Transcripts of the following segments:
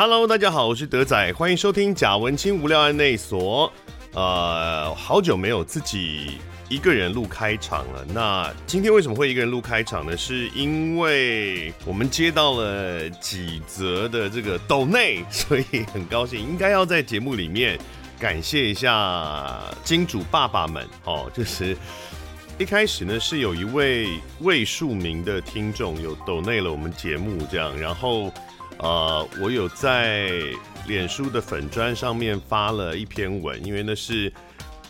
Hello，大家好，我是德仔，欢迎收听贾文青无聊案内所。呃，好久没有自己一个人录开场了。那今天为什么会一个人录开场呢？是因为我们接到了几则的这个抖内，所以很高兴，应该要在节目里面感谢一下金主爸爸们。哦，就是。一开始呢，是有一位未署名的听众有抖内了我们节目这样，然后呃，我有在脸书的粉砖上面发了一篇文，因为那是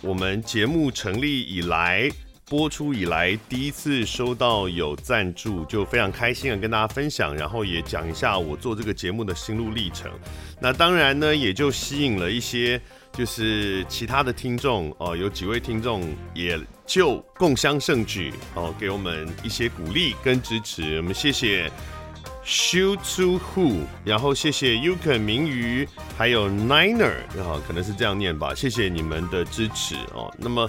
我们节目成立以来播出以来第一次收到有赞助，就非常开心的跟大家分享，然后也讲一下我做这个节目的心路历程。那当然呢，也就吸引了一些。就是其他的听众哦，有几位听众也就共襄盛举哦，给我们一些鼓励跟支持。我们谢谢 Shu to Who，然后谢谢 Yukon 明鱼，还有 Niner，然后可能是这样念吧。谢谢你们的支持哦。那么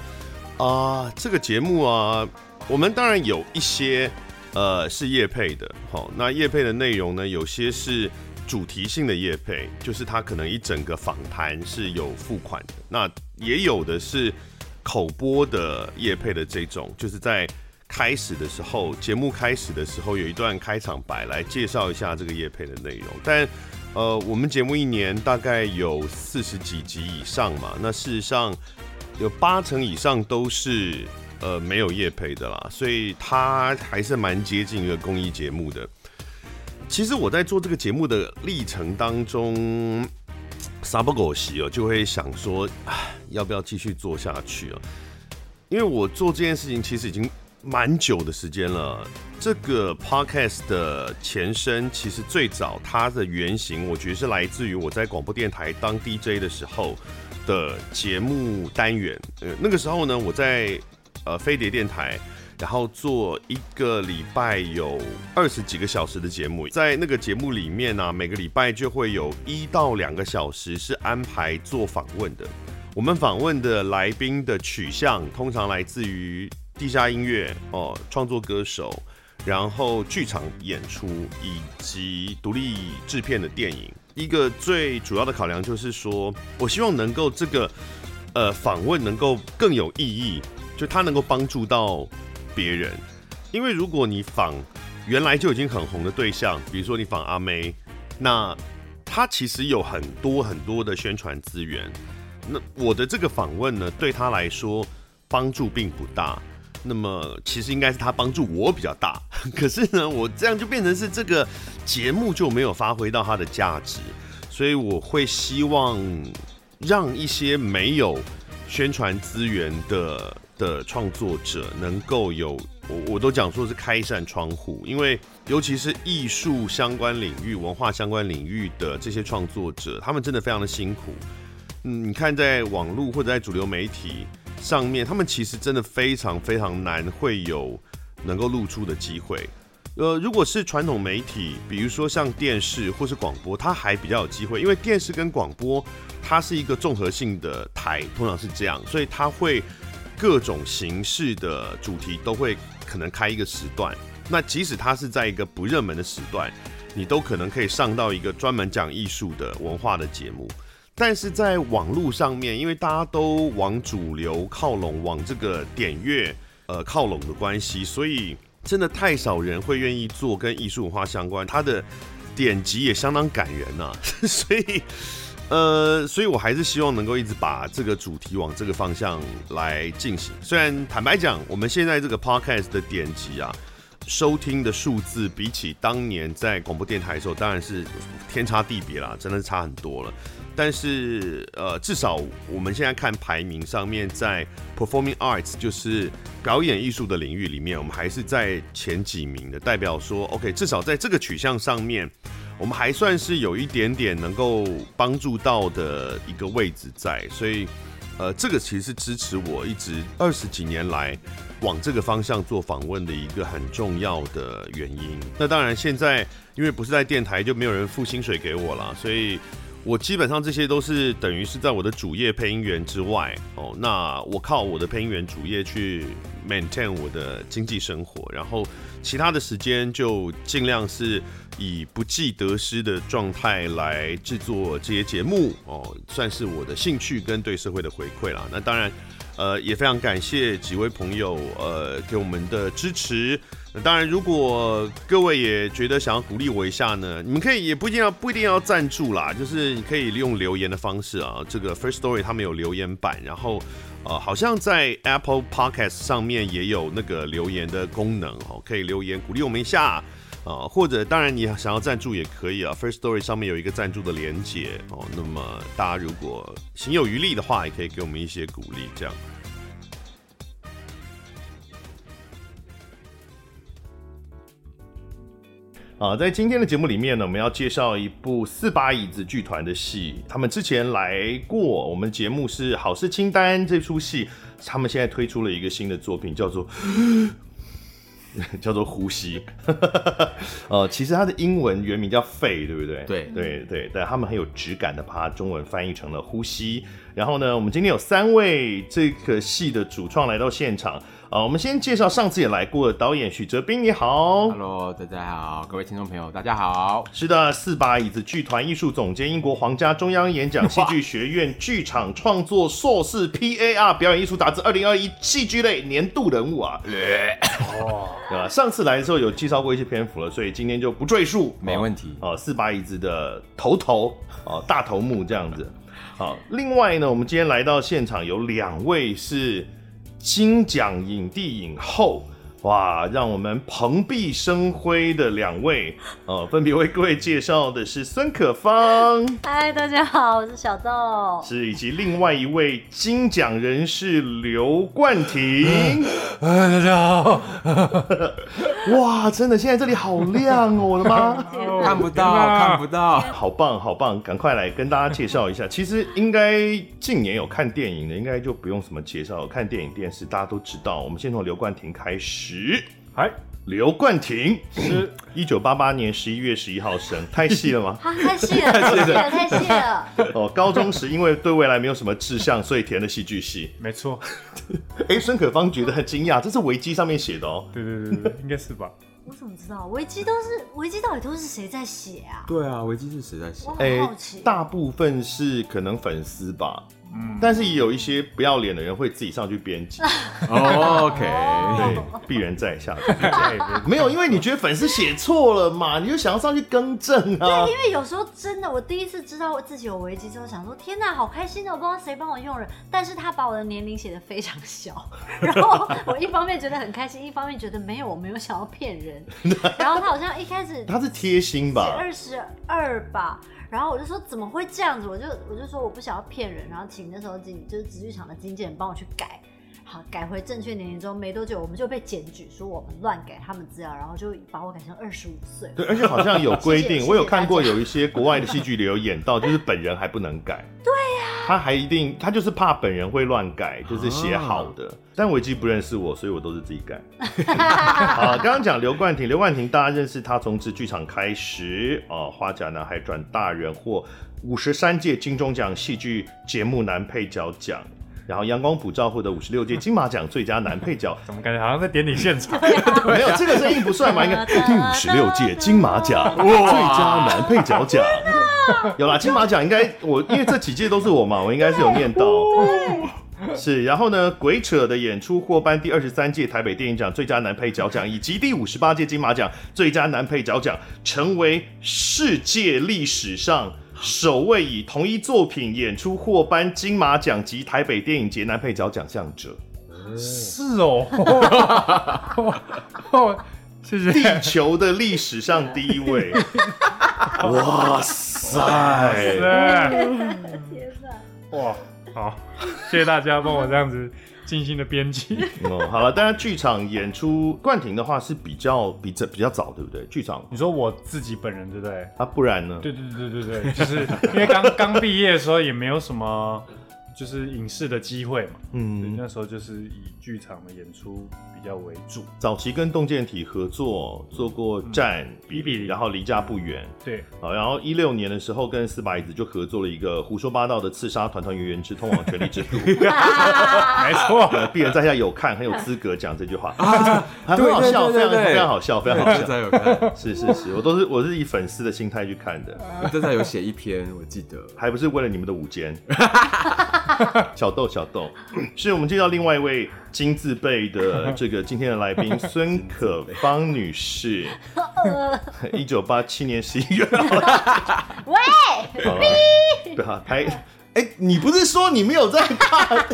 啊、呃，这个节目啊，我们当然有一些呃是业配的，好、那业配的内容呢，有些是。主题性的业配，就是他可能一整个访谈是有付款的，那也有的是口播的业配的这种，就是在开始的时候，节目开始的时候有一段开场白来介绍一下这个业配的内容。但呃，我们节目一年大概有四十几集以上嘛，那事实上有八成以上都是呃没有业配的啦，所以它还是蛮接近一个公益节目的。其实我在做这个节目的历程当中，撒不狗席哦，就会想说，要不要继续做下去啊？因为我做这件事情其实已经蛮久的时间了。这个 podcast 的前身，其实最早它的原型，我觉得是来自于我在广播电台当 DJ 的时候的节目单元。呃，那个时候呢，我在呃飞碟电台。然后做一个礼拜有二十几个小时的节目，在那个节目里面呢、每个礼拜就会有一到两个小时是安排做访问的。我们访问的来宾的取向通常来自于地下音乐哦，创作歌手，然后剧场演出以及独立制片的电影。一个最主要的考量就是说，我希望能够这个呃访问能够更有意义，就它能够帮助到。别人，因为如果你访原来就已经很红的对象，比如说你访阿妹，那他其实有很多很多的宣传资源。那我的这个访问呢，对他来说帮助并不大。那么其实应该是他帮助我比较大。可是呢，我这样就变成是这个节目就没有发挥到它的价值。所以我会希望让一些没有宣传资源的。的创作者能够有我，我都讲说是开一扇窗户，因为尤其是艺术相关领域、文化相关领域的这些创作者，他们真的非常的辛苦。嗯，你看在网络或者在主流媒体上面，他们其实真的非常非常难会有能够露出的机会。呃，如果是传统媒体，比如说像电视或是广播，它还比较有机会，因为电视跟广播它是一个综合性的台，通常是这样，所以它会。各种形式的主题都会可能开一个时段，那即使它是在一个不热门的时段，你都可能可以上到一个专门讲艺术的文化的节目。但是在网络上面，因为大家都往主流靠拢，往这个点阅呃靠拢的关系，所以真的太少人会愿意做跟艺术文化相关，它的点击也相当感人啊，所以。呃，所以我还是希望能够一直把这个主题往这个方向来进行。虽然坦白讲，我们现在这个 podcast 的点击啊，收听的数字比起当年在广播电台的时候，当然是天差地别啦，真的是差很多了。但是呃，至少我们现在看排名上面，在 performing arts 就是表演艺术的领域里面，我们还是在前几名的，代表说 OK，至少在这个取向上面。我们还算是有一点点能够帮助到的一个位置在，所以，呃，这个其实是支持我一直二十几年来往这个方向做访问的一个很重要的原因。那当然，现在因为不是在电台，就没有人付薪水给我了，所以我基本上这些都是等于是在我的主业配音员之外哦，那我靠我的配音员主业去 maintain 我的经济生活，然后其他的时间就尽量是以不计得失的状态来制作这些节目哦，算是我的兴趣跟对社会的回馈啦。那当然，呃，也非常感谢几位朋友呃给我们的支持。那当然，如果各位也觉得想要鼓励我一下呢，你们可以也不一定要不一定要赞助啦，就是你可以利用留言的方式啊。这个 First Story 他们有留言板，然后呃，好像在 Apple Podcast 上面也有那个留言的功能哦，可以留言鼓励我们一下啊。或者当然你想要赞助也可以啊，First Story 上面有一个赞助的连结哦。那么大家如果行有余力的话，也可以给我们一些鼓励，这样。啊，在今天的节目里面呢，我们要介绍一部四把椅子剧团的戏。他们之前来过我们节目是《好事清单》这出戏，他们现在推出了一个新的作品，叫做 叫做呼吸。呃，其实它的英文原名叫肺，对不对？对对对，但他们很有质感的把它中文翻译成了呼吸。然后呢，我们今天有三位这个戏的主创来到现场。啊，我们先介绍上次也来过的导演许哲斌，你好，Hello，大家好，各位听众朋友，大家好。是的，四把椅子剧团艺术总监，英国皇家中央演讲戏剧学院剧场创作硕士，PAR 表演艺术杂志二零二一戏剧类年度人物啊。哦，对吧？上次来的时候有介绍过一些篇幅了，所以今天就不赘述。没问题。哦，四把椅子的头头，哦，大头目这样子。好，另外呢，我们今天来到现场有两位是。金奖影帝影后，哇！让我们蓬荜生辉的两位，呃，分别为各位介绍的是孙可芳，嗨，大家好，我是小豆，是以及另外一位金奖人士刘冠廷，哎，大家好，哇，真的，现在这里好亮哦，我的妈，看不到，看不到，好棒，好棒，赶快来跟大家介绍一下。其实应该近年有看电影的，应该就不用什么介绍，看电影电视大家都知道。我们先从刘冠廷开始。十，哎，刘冠廷是一九八八年十一月十一号生，太细了吗？太细了，太细了，太细了。哦，高中时因为对未来没有什么志向，所以填了戏剧系。没错。哎，孙可芳觉得很惊讶，这是维基上面写的哦。对对对对，应该是吧？我怎么知道？维基都是维基，到底都是谁在写啊？对啊，维基是谁在写？我很好奇。大部分是可能粉丝吧。嗯，但是也有一些不要脸的人会自己上去编辑。OK，对，鄙人在下，没有，因为你觉得粉丝写错了嘛，你就想要上去更正啊。对，因为有时候真的，我第一次知道我自己有危机之后，想说天哪，好开心的，我不知道谁帮我用了。但是他把我的年龄写的非常小，然后我一方面觉得很开心，一方面觉得没有，我没有想要骗人。然后他好像一开始他是贴心吧，二十二吧。然后我就说怎么会这样子？我就我就说我不想要骗人，然后请那时候经就是直剧场的经纪人帮我去改，好，改回正确年龄之后没多久，我们就被检举说我们乱改他们资料，然后就把我改成二十五岁。对，而且好像有规定，我有看过有一些国外的戏剧里有演到，就是本人还不能改。对呀、啊，他还一定他就是怕本人会乱改，就是写好的。啊、但维基不认识我，所以我都是自己改。好，刚刚讲刘冠廷，刘冠廷大家认识他从自剧场开始啊，花甲男孩转大人获五十三届金钟奖戏剧节目男配角奖，然后阳光普照获得五十六届金马奖最佳男配角。怎么感觉好像在典礼现场？没有这个声音不算嘛？应该第五十六届金马奖最佳男配角奖。有啦，金马奖应该我因为这几届都是我嘛，我应该是有念到。是，然后呢，鬼扯的演出获颁第二十三届台北电影奖最佳男配角奖，以及第五十八届金马奖最佳男配角奖，成为世界历史上首位以同一作品演出获颁金马奖及台北电影节男配角奖项者。是哦，谢谢。地球的历史上第一位。哇塞！天哪！哇！好，谢谢大家帮我这样子精心的编辑。哦，好了，当然剧场演出冠廷的话是比较比这比较早，对不对？剧场，你说我自己本人对不对？啊，不然呢？对对对对对对，就是因为刚 刚毕业的时候也没有什么就是影视的机会嘛，嗯，嗯，那时候就是以剧场的演出比较为主。早期跟洞见体合作做过《站比比》，然后离家不远。对，好，然后一六年的时候跟四把椅子就合作了一个胡说八道的刺杀团团圆圆之通往权力之路。没错，鄙人在下有看，很有资格讲这句话啊，很好笑，非常非常好笑，非常好笑。有看，是是是，我都是我是以粉丝的心态去看的，正在有写一篇，我记得。还不是为了你们的午间。小豆小豆，是我们介绍另外一位金字辈的这个今天的来宾孙可芳女士。一九八七年十一月。喂，好了，对啊，台，哎、你不是说你没有在看？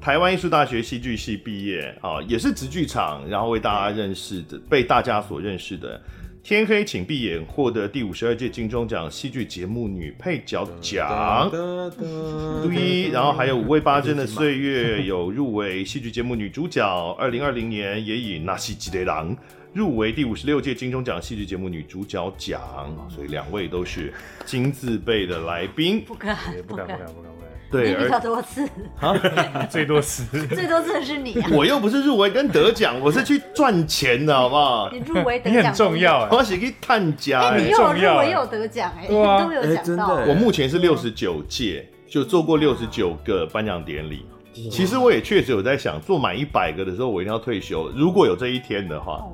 台湾艺术大学戏剧系毕业啊，也是直剧场，然后为大家认识的，被大家所认识的。天黑请闭眼获得第五十二届金钟奖戏剧节目女配角奖，对，然后还有五味八珍的岁月有入围戏剧节目女主角，二零二零年也以那西吉雷郎入围第五十六届金钟奖戏剧节目女主角奖，所以两位都是金字辈的来宾，不敢，不敢不敢不敢不敢，对，你比较多次 啊，最多次，最多次的是你啊，我又不是入围跟得奖，我是去赚钱的，好不好？你入围得奖重要哎，我是去探家哎，你哎。又有入围又有得奖哎，都没有哎讲到真的哎我目前是六十九届，就做过六十九个颁奖典礼。其实我也确实有在想，做满一百个的时候，我一定要退休。如果有这一天的话，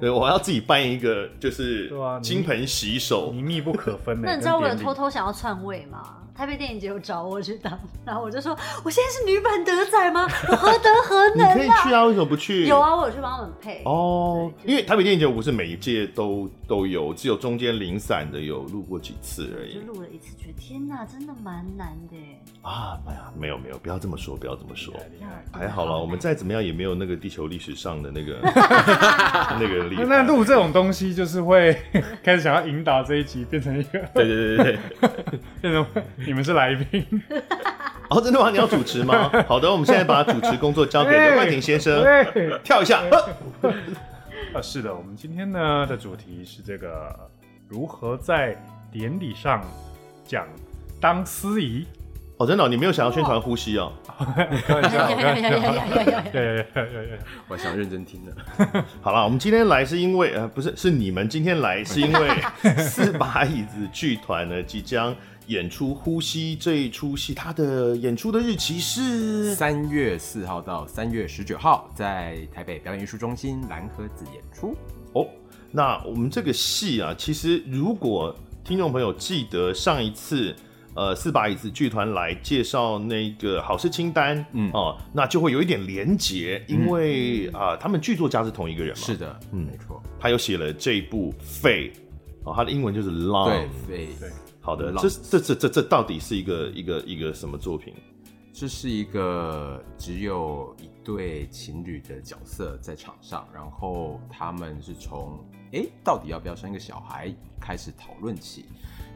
对，我要自己办一个，就是对啊金盆洗手。你密不可分的。那你知道我有偷偷想要篡位吗？台北电影节有找我去当，然后我就说我现在是女版德仔吗？我何德何能啊？可以去啊，为什么不去？有啊，我有去帮他们配。哦，就是因为台北电影节不是每一届都都有，只有中间零散的有录过几次而已就录了一次，觉得天哪，真的蛮难的耶。啊。哎呀，没有没有，不要这么说，不要这么说。厉害还好啦，我们再怎么样也没有那个地球历史上的那个 那个厉害。那录这种东西就是会开始想要引导这一集变成一个，对对对对对。变成你们是来宾。哦真的吗？你要主持吗？好的我们现在把主持工作交给刘冠廷先生跳一下。啊是的我们今天呢的主题是这个如何在典礼上讲当司仪哦真的你没有想要宣传呼吸哦。我想认真听的。好了我们今天来是因为呃不是是你们今天来是因为四把椅子剧团呢即将演出《呼吸》这一出戏，它的演出的日期是三月四号到三月十九号，在台北表演艺术中心蓝盒子演出。哦。那我们这个戏啊，其实如果听众朋友记得上一次。呃，四把椅子剧团来介绍那个好事清单，嗯哦，那就会有一点连结，因为啊、呃，他们剧作家是同一个人嘛，是的，嗯没错，他又写了这一部《废》，哦，他的英文就是对，对好的，这这这这这到底是一个一个一个什么作品？这是一个只有一对情侣的角色在场上，然后他们是从哎，到底要不要生一个小孩开始讨论起。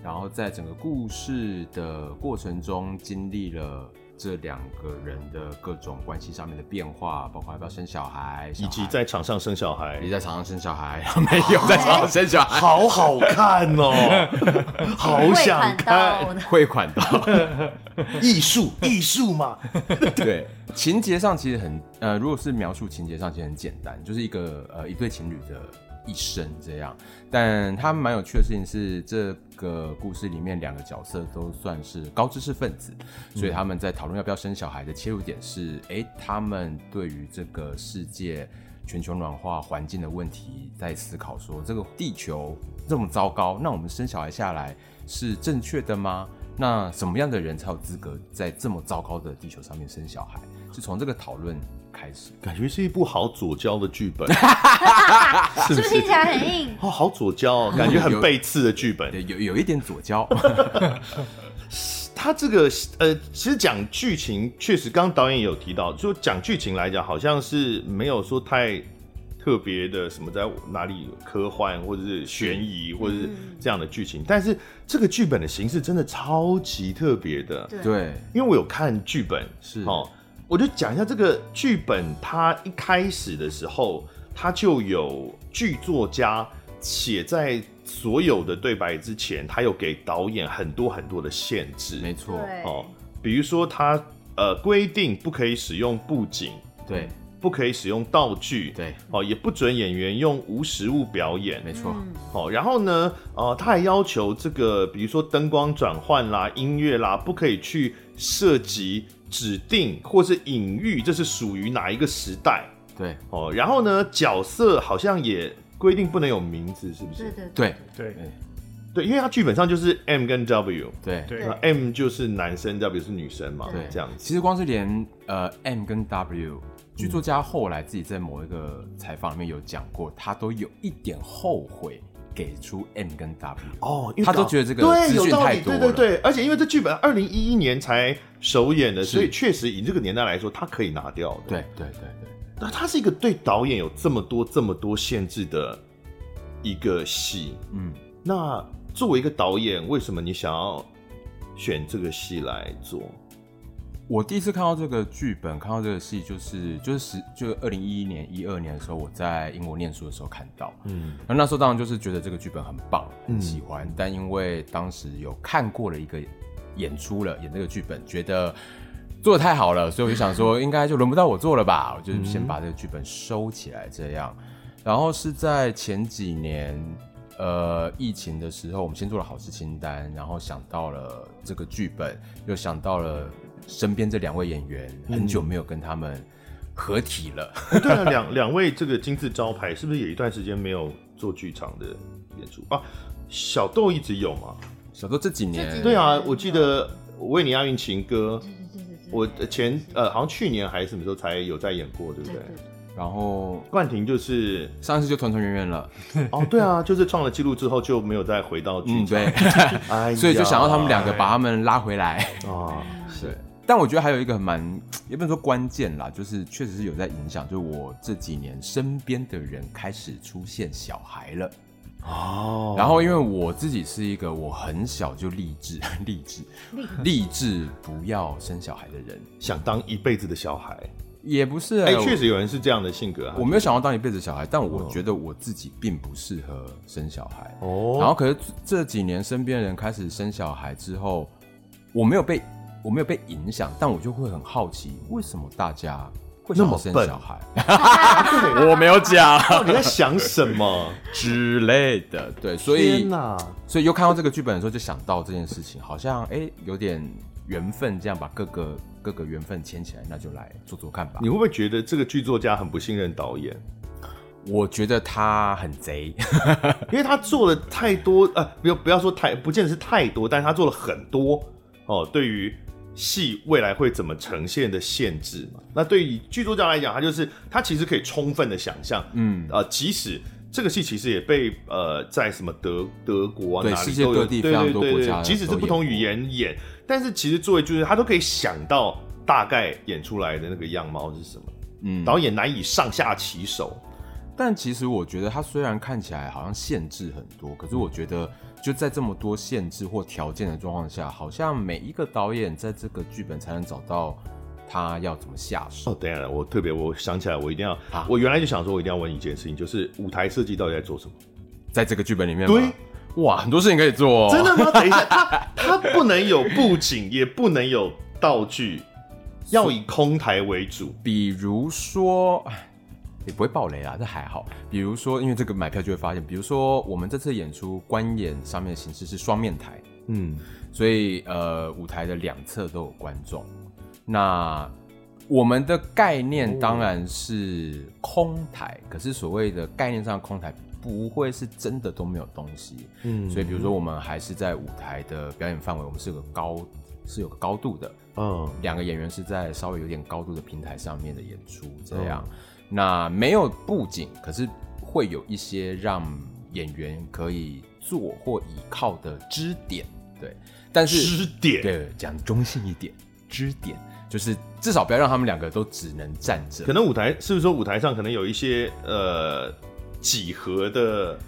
然后在整个故事的过程中，经历了这两个人的各种关系上面的变化，包括要不要生小孩，小孩。以及在场上生小孩，你在场上生小孩，没有在场上生小孩，好好看哦，好想看，汇款到。艺术艺术嘛，对，情节上其实很呃，如果是描述情节上其实很简单，就是一个呃一对情侣的。一生这样，但他蛮有趣的事情是，这个故事里面两个角色都算是高知识分子，所以他们在讨论要不要生小孩的切入点是，哎、欸，他们对于这个世界全球暖化环境的问题在思考，说这个地球这么糟糕，那我们生小孩下来是正确的吗？那什么样的人才有资格在这么糟糕的地球上面生小孩？是从这个讨论开始，感觉是一部好左交的剧本，是不是听起来很硬？哦，好左交哦，感觉很背刺的剧本，对，有有一点左交。他这个呃，其实讲剧情，确实刚刚导演也有提到，就讲剧情来讲，好像是没有说太特别的什么在哪里科幻或者是悬疑或者是这样的剧情，但是这个剧本的形式真的超级特别的，对，因为我有看剧本，是。哦。我就讲一下这个剧本，它一开始的时候，它就有剧作家写在所有的对白之前，他有给导演很多很多的限制。没错，哦，比如说他呃规定不可以使用布景，对，不可以使用道具，对，哦，也不准演员用无实物表演，没错。嗯。好，然后呢，呃，他还要求这个，比如说灯光转换啦、音乐啦，不可以去涉及指定或是隐喻，这是属于哪一个时代？对，哦，然后呢，角色好像也规定不能有名字，是不是？对对对，对。对，因为他剧本上就是 M 跟 W，对，对。那 M 就是男生，W 是女生嘛，对。这样子。其实光是连呃 M 跟 W 剧作家后来自己在某一个采访里面有讲过，他都有一点后悔给出 M 跟 W 哦，因为他都觉得这个对有道理。对对对，而且因为这剧本二零一一年才首演的，所以确实以这个年代来说，他可以拿掉的。对对对对，那他是一个对导演有这么多这么多限制的一个戏。嗯，那作为一个导演，为什么你想要选这个戏来做？我第一次看到这个剧本，看到这个戏，就是就是十就二零一一年一二年的时候，我在英国念书的时候看到。嗯，那那时候当然就是觉得这个剧本很棒，嗯很喜欢。但因为当时有看过了一个演出了，演这个剧本，觉得做的太好了，所以我就想说，应该就轮不到我做了吧？我就先把这个剧本收起来，这样。然后是在前几年，呃，疫情的时候，我们先做了好事清单，然后想到了这个剧本，又想到了身边这两位演员，很久没有跟他们合体了。对啊，两 两位这个金字招牌，是不是有一段时间没有做剧场的演出啊？小豆一直有吗？小豆这几年，对啊，我记得《维尼亚运情歌》，对对对对，我前呃好像去年还是什么时候才有在演过，对不对？然后冠廷就是上次就团团圆圆了，哦，对啊，就是创了纪录之后就没有再回到剧嗯，对，哎 所以就想要他们两个把他们拉回来。啊，对，但我觉得还有一个蛮，也不能说关键啦，就是确实是有在影响，就是我这几年身边的人开始出现小孩了。哦然后因为我自己是一个我很小就立志 立志立志不要生小孩的人，想当一辈子的小孩，也不是哎、哎、确实有人是这样的性格啊。我没有想要当一辈子小孩，但我觉得我自己并不适合生小孩。哦，然后可是这几年身边人开始生小孩之后，我没有被我没有被影响，但我就会很好奇，为什么大家会想要生小孩？我没有讲 你在想什么？之类的，对，所以天哪，所以又看到这个剧本的时候，就想到这件事情，好像哎、欸、有点缘分，这样把各个各个缘分牵起来，那就来做做看吧你。会不会觉得这个剧作家很不信任导演？我觉得他很贼，因为他做了太多，呃，不要不要说太，不见得是太多，但是他做了很多哦，对于戏未来会怎么呈现的限制嘛。那对于剧作家来讲，他就是他其实可以充分的想象，嗯，呃，即使这个戏其实也被呃在什么德德国啊对世界各地非常多国家即使是不同语言演，但是其实作为剧作家，他都可以想到大概演出来的那个样貌是什么。嗯导演难以上下其手。但其实我觉得他虽然看起来好像限制很多，可是我觉得就在这么多限制或条件的状况下，好像每一个导演在这个剧本才能找到他要怎么下手。哦，等一下，我特别我想起来，我一定要，啊我原来就想说，我一定要问一件事情，就是舞台设计到底在做什么？在这个剧本里面吗，对，哇，很多事情可以做、哦，真的吗？等一下，他 他不能有布景，也不能有道具，要以空台为主。比如说，哎也不会爆雷啦，这还好。比如说，因为这个买票就会发现，比如说我们这次演出观演上面的形式是双面台，嗯，所以呃，舞台的两侧都有观众。那我们的概念当然是空台，可是所谓的概念上的空台不会是真的都没有东西。嗯所以比如说我们还是在舞台的表演范围，我们是有个高是有个高度的。嗯，两个演员是在稍微有点高度的平台上面的演出，这样。那没有布景，可是会有一些让演员可以坐或倚靠的支点，对。但是支点对，讲中性一点，支点就是至少不要让他们两个都只能站着。可能舞台是不是说舞台上可能有一些呃几何的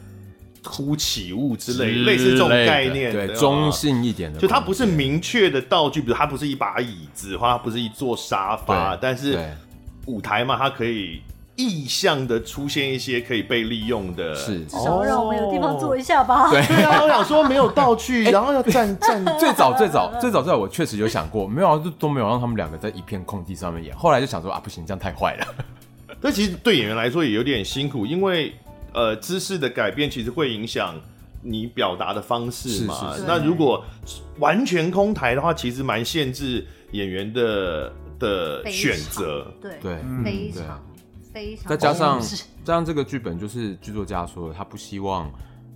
凸起物之类，类似这种概念，对，中性一点的，就它不是明确的道具，比如它不是一把椅子，或它不是一座沙发，但是对舞台嘛，它可以意向的出现一些可以被利用的，是至少让我们有地方坐一下吧。对对啊，我想说没有道具，然后要站站。最早最早最早最早，我确实有想过，没有都都没有让他们两个在一片空地上面演。后来就想说啊，不行，这样太坏了。但其实对演员来说也有点辛苦，因为呃姿势的改变其实会影响你表达的方式嘛。是是是那如果完全空台的话，其实蛮限制演员的的选择。对对，非常。非常再加上，加上这个剧本就是剧作家说，他不希望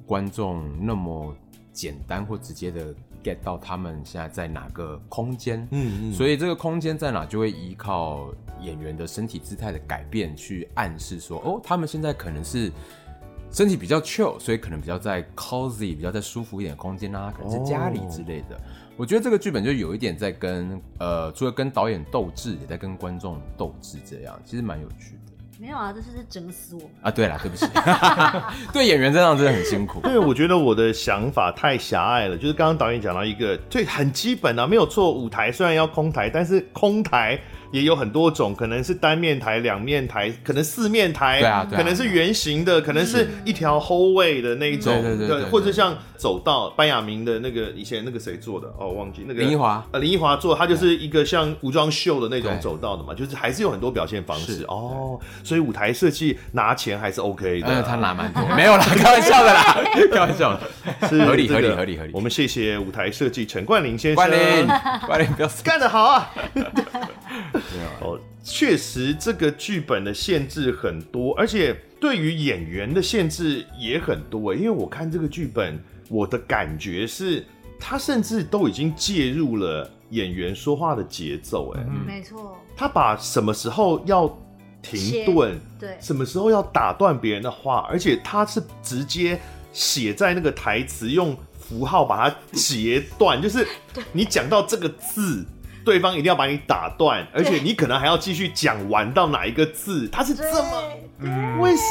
观众那么简单或直接的 get 到他们现在在哪个空间，嗯嗯，所以这个空间在哪就会依靠演员的身体姿态的改变去暗示说，哦，他们现在可能是身体比较 chill，所以可能比较在 cozy，比较在舒服一点的空间啊，可能是家里之类的。哦、我觉得这个剧本就有一点在跟呃，除了跟导演斗智，也在跟观众斗智，这样其实蛮有趣的。没有啊，这是在整死我啊！对了，对不起，对演员这样真的很辛苦。对，我觉得我的想法太狭隘了。就是刚刚导演讲到一个最很基本啊，没有错。舞台虽然要空台，但是空台。也有很多种，可能是单面台、两面台，可能四面台，对啊，可能是圆形的，可能是一条 hallway 的那一种，对对对，或者像走道，班亚明的那个以前那个谁做的哦，忘记那个林奕华，呃，林奕华做，他就是一个像服装秀的那种走道的嘛，就是还是有很多表现方式。哦，所以舞台设计拿钱还是 OK 的，他拿蛮多，没有啦，开玩笑的啦，开玩笑的，是合理合理合理合理。我们谢谢舞台设计陈冠霖先生，冠霖，冠霖，干得好啊！哦，确实这个剧本的限制很多，而且对于演员的限制也很多。因为我看这个剧本，我的感觉是，他甚至都已经介入了演员说话的节奏。哎，没错，他把什么时候要停顿，对，什么时候要打断别人的话，而且他是直接写在那个台词，用符号把它截断，就是 你讲到这个字。对方一定要把你打断，而且你可能还要继续讲完到哪一个字，他是这么，嗯，为什？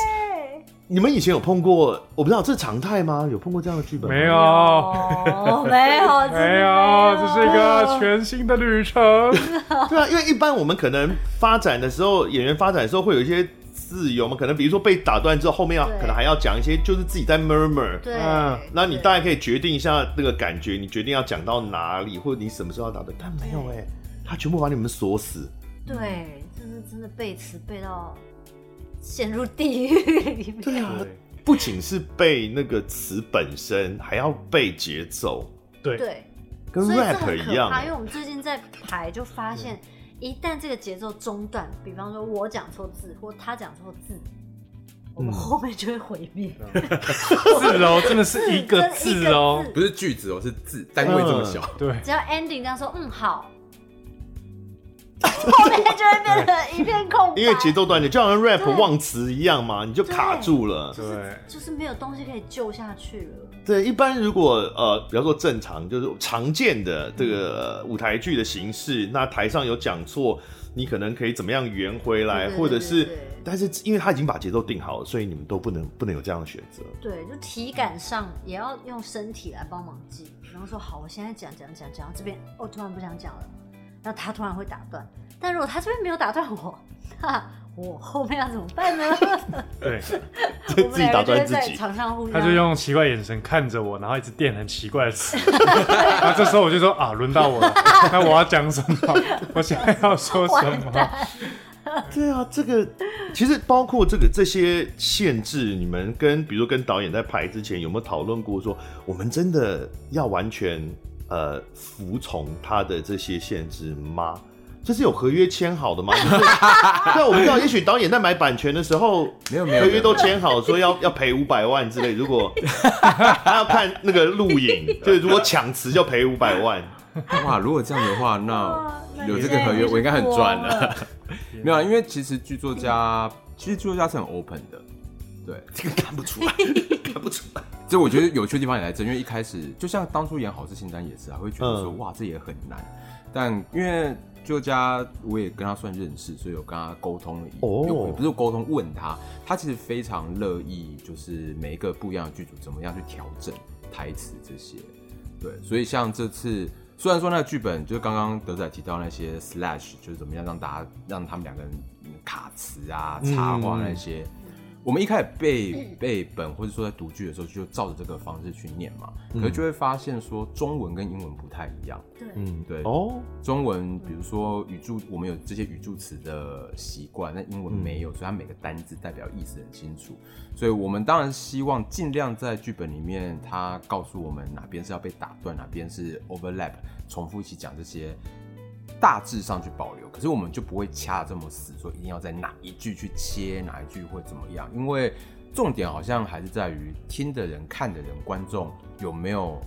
你们以前有碰过？我不知道这是常态吗？有碰过这样的剧本吗？没有，没有，没有，这是一个全新的旅程。对啊，因为一般我们可能发展的时候，演员发展的时候会有一些。自由嘛，可能比如说被打断之后，后面要可能还要讲一些，就是自己在 murmur。对，那你大概可以决定一下那个感觉，你决定要讲到哪里，或者你什么时候要打断。但没有哎、欸，他全部把你们锁死。对，真的真的背词背到陷入地狱里面。对啊，不仅是背那个词本身，还要背节奏。对对，跟 rap 一样。因为我们最近在排，就发现。一旦这个节奏中断，比方说我讲错字，或他讲错字，我们后面就会毁灭。字哦，真的是一个字哦，不是句子哦，是字，单位这么小。对，只要 ending 这样说，嗯，好。后面就会变成一片空白，因为节奏断裂，就好像 rap 忘词一样嘛，你就卡住了。对，就是没有东西可以救下去了。对，一般如果呃，比方说正常就是常见的这个舞台剧的形式，那台上有讲错，你可能可以怎么样圆回来，或者是，但是因为他已经把节奏定好了，所以你们都不能不能有这样的选择。对，就体感上也要用身体来帮忙记。比方说，好，我现在讲讲讲讲到这边，哦，突然不想讲了。那他突然会打断，但如果他这边没有打断我，那我后面要怎么办呢？对，就自己打断自己。他就用奇怪眼神看着我，然后一直垫很奇怪的词。然后这时候我就说啊，轮到我了，那我要讲什么？我现在要说什么？对啊，这个其实包括这个这些限制，你们跟比如跟导演在排之前有没有讨论过？说我们真的要完全。呃，服从他的这些限制吗？这是有合约签好的吗？就是，对，我不知道。也许导演在买版权的时候，没有没有合约都签好，说要 要赔五百万之类。如果 他要看那个录影，就如果抢词就赔五百万。哇，如果这样的话，那有这个合约，我应该很赚了。没有，因为其实剧作家，其实剧作家是很 open 的。对，这个看不出来，看不出来。这我觉得有趣的地方也在这，因为一开始就像当初演《好事清单》也是啊，会觉得说、嗯、哇，这也很难。但因为剧作家我也跟他算认识，所以有跟他沟通了一。哦，也不是沟通，问他，他其实非常乐意，就是每一个不一样的剧组怎么样去调整台词这些。对，所以像这次虽然说那个剧本就是刚刚德仔提到那些 slash，就是怎么样让大家让他们两个人卡词啊、插话那些。嗯我们一开始背背本或者说在读剧的时候，就照着这个方式去念嘛，可是就会发现说中文跟英文不太一样。对，嗯，对。哦，中文比如说语助，我们有这些语助词的习惯，但英文没有，所以它每个单字代表意思很清楚。所以我们当然希望尽量在剧本里面，它告诉我们哪边是要被打断，哪边是 overlap，重复一起讲这些。大致上去保留，可是我们就不会掐这么死，说一定要在哪一句去切，哪一句会怎么样？因为重点好像还是在于听的人、看的人、观众有没有。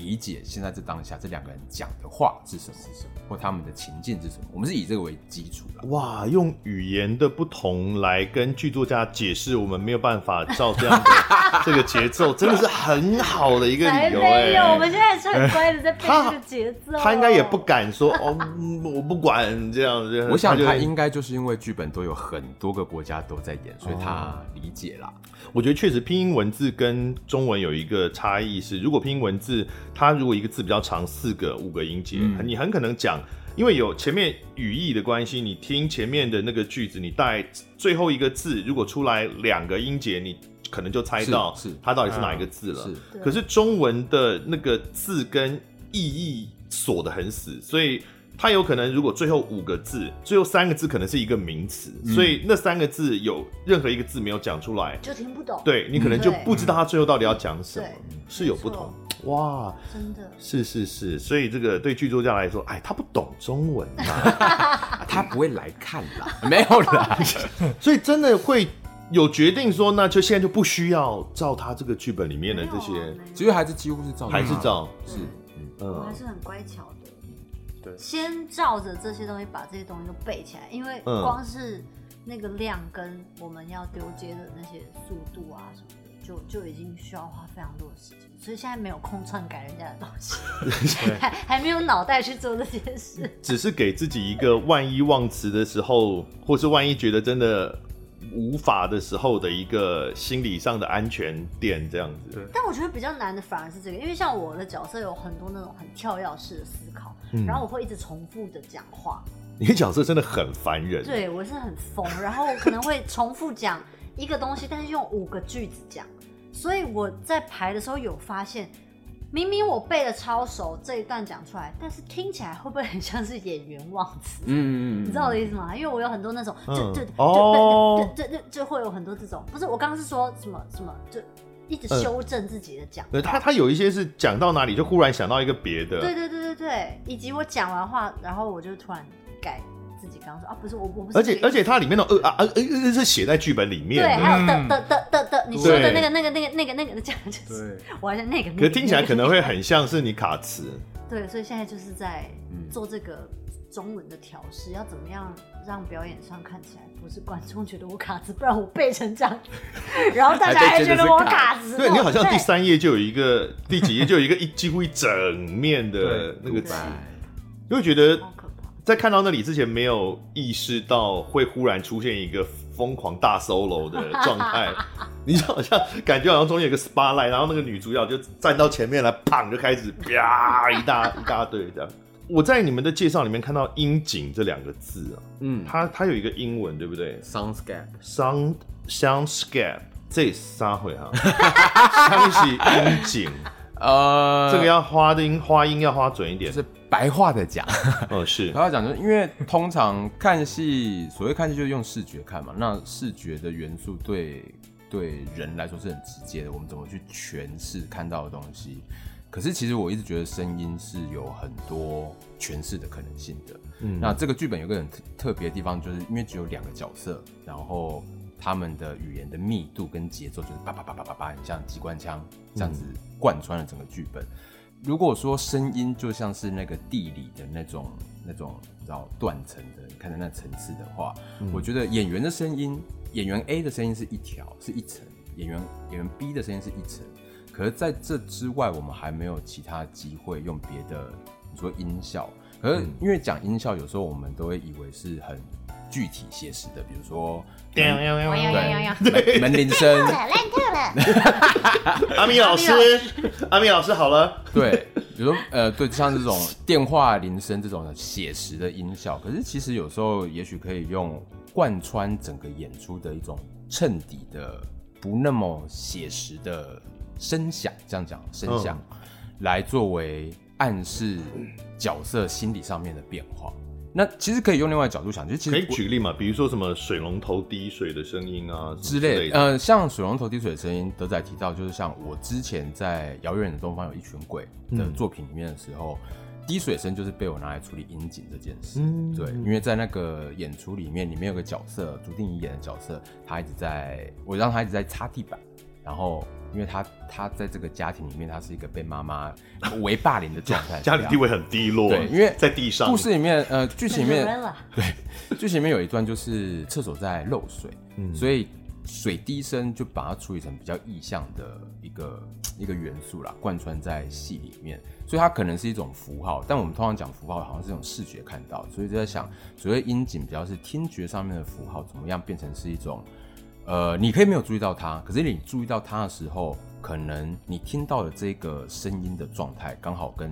理解现在这当下这两个人讲的话是什么，是什么，或他们的情境是什么？我们是以这个为基础的。哇，用语言的不同来跟剧作家解释，我们没有办法照这样的 这个节奏，真的是很好的一个理由。没有，我们现在是很乖的在背这个节奏。他应该也不敢说哦，我不管这样子。我想他应该就是因为剧本都有很多个国家都在演，所以他理解啦。我觉得确实拼音文字跟中文有一个差异是，如果拼音文字，它如果一个字比较长，四个、五个音节，嗯、你很可能讲，因为有前面语义的关系，你听前面的那个句子，你带最后一个字，如果出来两个音节，你可能就猜到是它到底是哪一个字了。是，可是中文的那个字跟意义锁得很死，所以。它有可能，如果最后五个字，最后三个字可能是一个名词，嗯、所以那三个字有任何一个字没有讲出来，就听不懂。对，你可能就不知道它最后到底要讲什么，嗯、是有不同。哇，真的，是是是，所以这个对剧作家来说，哎，他不懂中文啊，他不会来看啦，没有啦，所以真的会有决定说，那就现在就不需要照他这个剧本里面的这些，其实还是几乎是照，还是照，是，嗯，我还是很乖巧的。对。先照着这些东西把这些东西都背起来，因为光是那个量跟我们要丢接的那些速度啊什么的，就就已经需要花非常多的时间，所以现在没有空篡改人家的东西，对还 还没有脑袋去做这件事，只是给自己一个万一忘词的时候，或是万一觉得真的。无法的时候的一个心理上的安全垫，这样子。但我觉得比较难的反而是这个，因为像我的角色有很多那种很跳跃式的思考，嗯、然后我会一直重复的讲话。你的角色真的很烦人。对，我是很疯，然后我可能会重复讲一个东西，但是用五个句子讲，所以我在排的时候有发现。明明我背的超熟，这一段讲出来，但是听起来会不会很像是演员忘词？嗯嗯，你知道我的意思吗？因为我有很多那种，就就就就就就就会有很多这种，不是我刚刚是说什么什么，就一直修正自己的讲。对，他他有一些是讲到哪里就忽然想到一个别的。对对对对对，以及我讲完话，然后我就突然改。自己刚刚说啊，不是我，我不是。而且而且它里面的呃啊呃呃是写在剧本里面。对，还有的的的的的，你说的那个那个那个那个那个的讲就是，我还在那个。可是听起来可能会很像是你卡词。对，所以现在就是在做这个中文的调试，要怎么样让表演上看起来不是观众觉得我卡词，不然我背成这样，然后大家还觉得我卡词。对，你好像第三页就有一个，第几页就有一个一几乎一整面的那个词，就会觉得。在看到那里之前，没有意识到会忽然出现一个疯狂大 solo 的状态。你就好像感觉好像中间有个 spotlight，然后那个女主角就站到前面来，砰就开始啪一大一大堆这样。我在你们的介绍里面看到“音景”这两个字啊，嗯，它它有一个英文对不对？Soundscape，sound soundscape，这三回哈，它是音景。呃，这个要花的音，花音要花准一点。就是白话的讲，哦是，白话讲就是因为通常看戏，所谓看戏就是用视觉看嘛。那视觉的元素对对人来说是很直接的，我们怎么去诠释看到的东西？可是其实我一直觉得声音是有很多诠释的可能性的。嗯，那这个剧本有个很特别的地方，就是因为只有两个角色，然后。他们的语言的密度跟节奏就是叭叭叭叭叭叭，很像机关枪这样子贯穿了整个剧本。嗯、如果说声音就像是那个地理的那种那种你知道断层的，你看的那层次的话，嗯、我觉得演员的声音，演员 A 的声音是一条是一层，演员演员 B 的声音是一层。可是在这之外，我们还没有其他机会用别的，你说音效。可是因为讲音效，有时候我们都会以为是很。具体写实的，比如说对呀呀呀呀门门铃声，烂透了。阿米老师，阿米老师好了。对，比如说呃，对，像这种电话铃声这种的写实的音效，可是其实有时候也许可以用贯穿整个演出的一种衬底的不那么写实的声响，这样讲声响，嗯、来作为暗示角色心理上面的变化。那其实可以用另外角度想，就其实可以举例嘛，比如说什么水龙头滴水的声音啊之类的。呃，像水龙头滴水的声音，德仔提到就是像我之前在《遥远的东方有一群鬼》的作品里面的时候，嗯、滴水声就是被我拿来处理音景这件事。嗯，对，因为在那个演出里面，里面有个角色，朱定仪演的角色，他一直在，我让他一直在擦地板，然后。因为他他在这个家庭里面，他是一个被妈妈为霸凌的状态，家里地位很低落。对，因为在地上。故事里面，呃，剧情里面，对，剧情里面有一段就是厕所在漏水，嗯，所以水滴声就把它处理成比较意象的一个 一个元素啦，贯穿在戏里面，所以它可能是一种符号，但我们通常讲符号好像是这种视觉看到，所以就在想，所谓音景比较是听觉上面的符号，怎么样变成是一种。呃，你可以没有注意到它，可是你注意到它的时候，可能你听到的这个声音的状态，刚好跟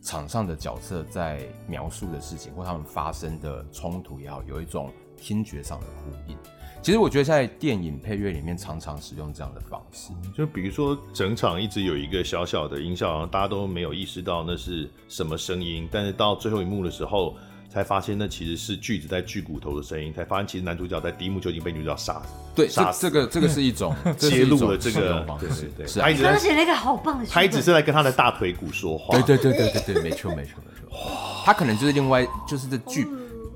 场上的角色在描述的事情或他们发生的冲突也好，有一种听觉上的呼应。其实我觉得在电影配乐里面常常使用这样的方式，就比如说整场一直有一个小小的音效，然后大家都没有意识到那是什么声音，但是到最后一幕的时候。才发现那其实是锯子在锯骨头的声音，才发现其实男主角在第一幕就已经被女主角杀死。对，杀死这个 这个是一种揭露了这个方式。对对对，是啊。刚写了一个好棒的，他一直是在跟他的大腿骨说话。对对对对对对，没错没错没错。他可能就是另外就是这剧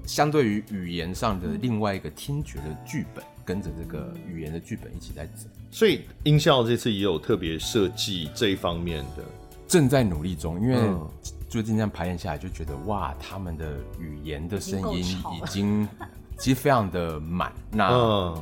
相对于语言上的另外一个听觉的剧本，跟着这个语言的剧本一起在走。所以音效这次也有特别设计这一方面的，正在努力中，因为。最近这样排练下来，就觉得哇，他们的语言的声音已经 其实非常的满。那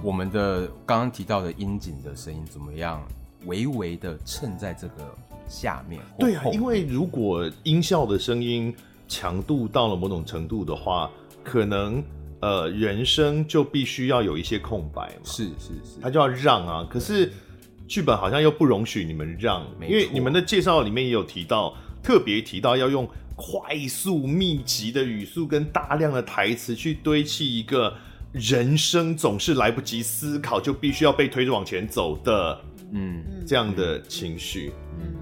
我们的刚刚提到的音景的声音怎么样？微微的衬在这个下面。对啊，因为如果音效的声音强度到了某种程度的话，可能呃人声就必须要有一些空白嘛。是是是，他就要让啊。可是剧本好像又不容许你们让，因为你们的介绍里面也有提到。特别提到要用快速密集的语速跟大量的台词去堆砌一个人生总是来不及思考就必须要被推着往前走的，嗯，这样的情绪，嗯，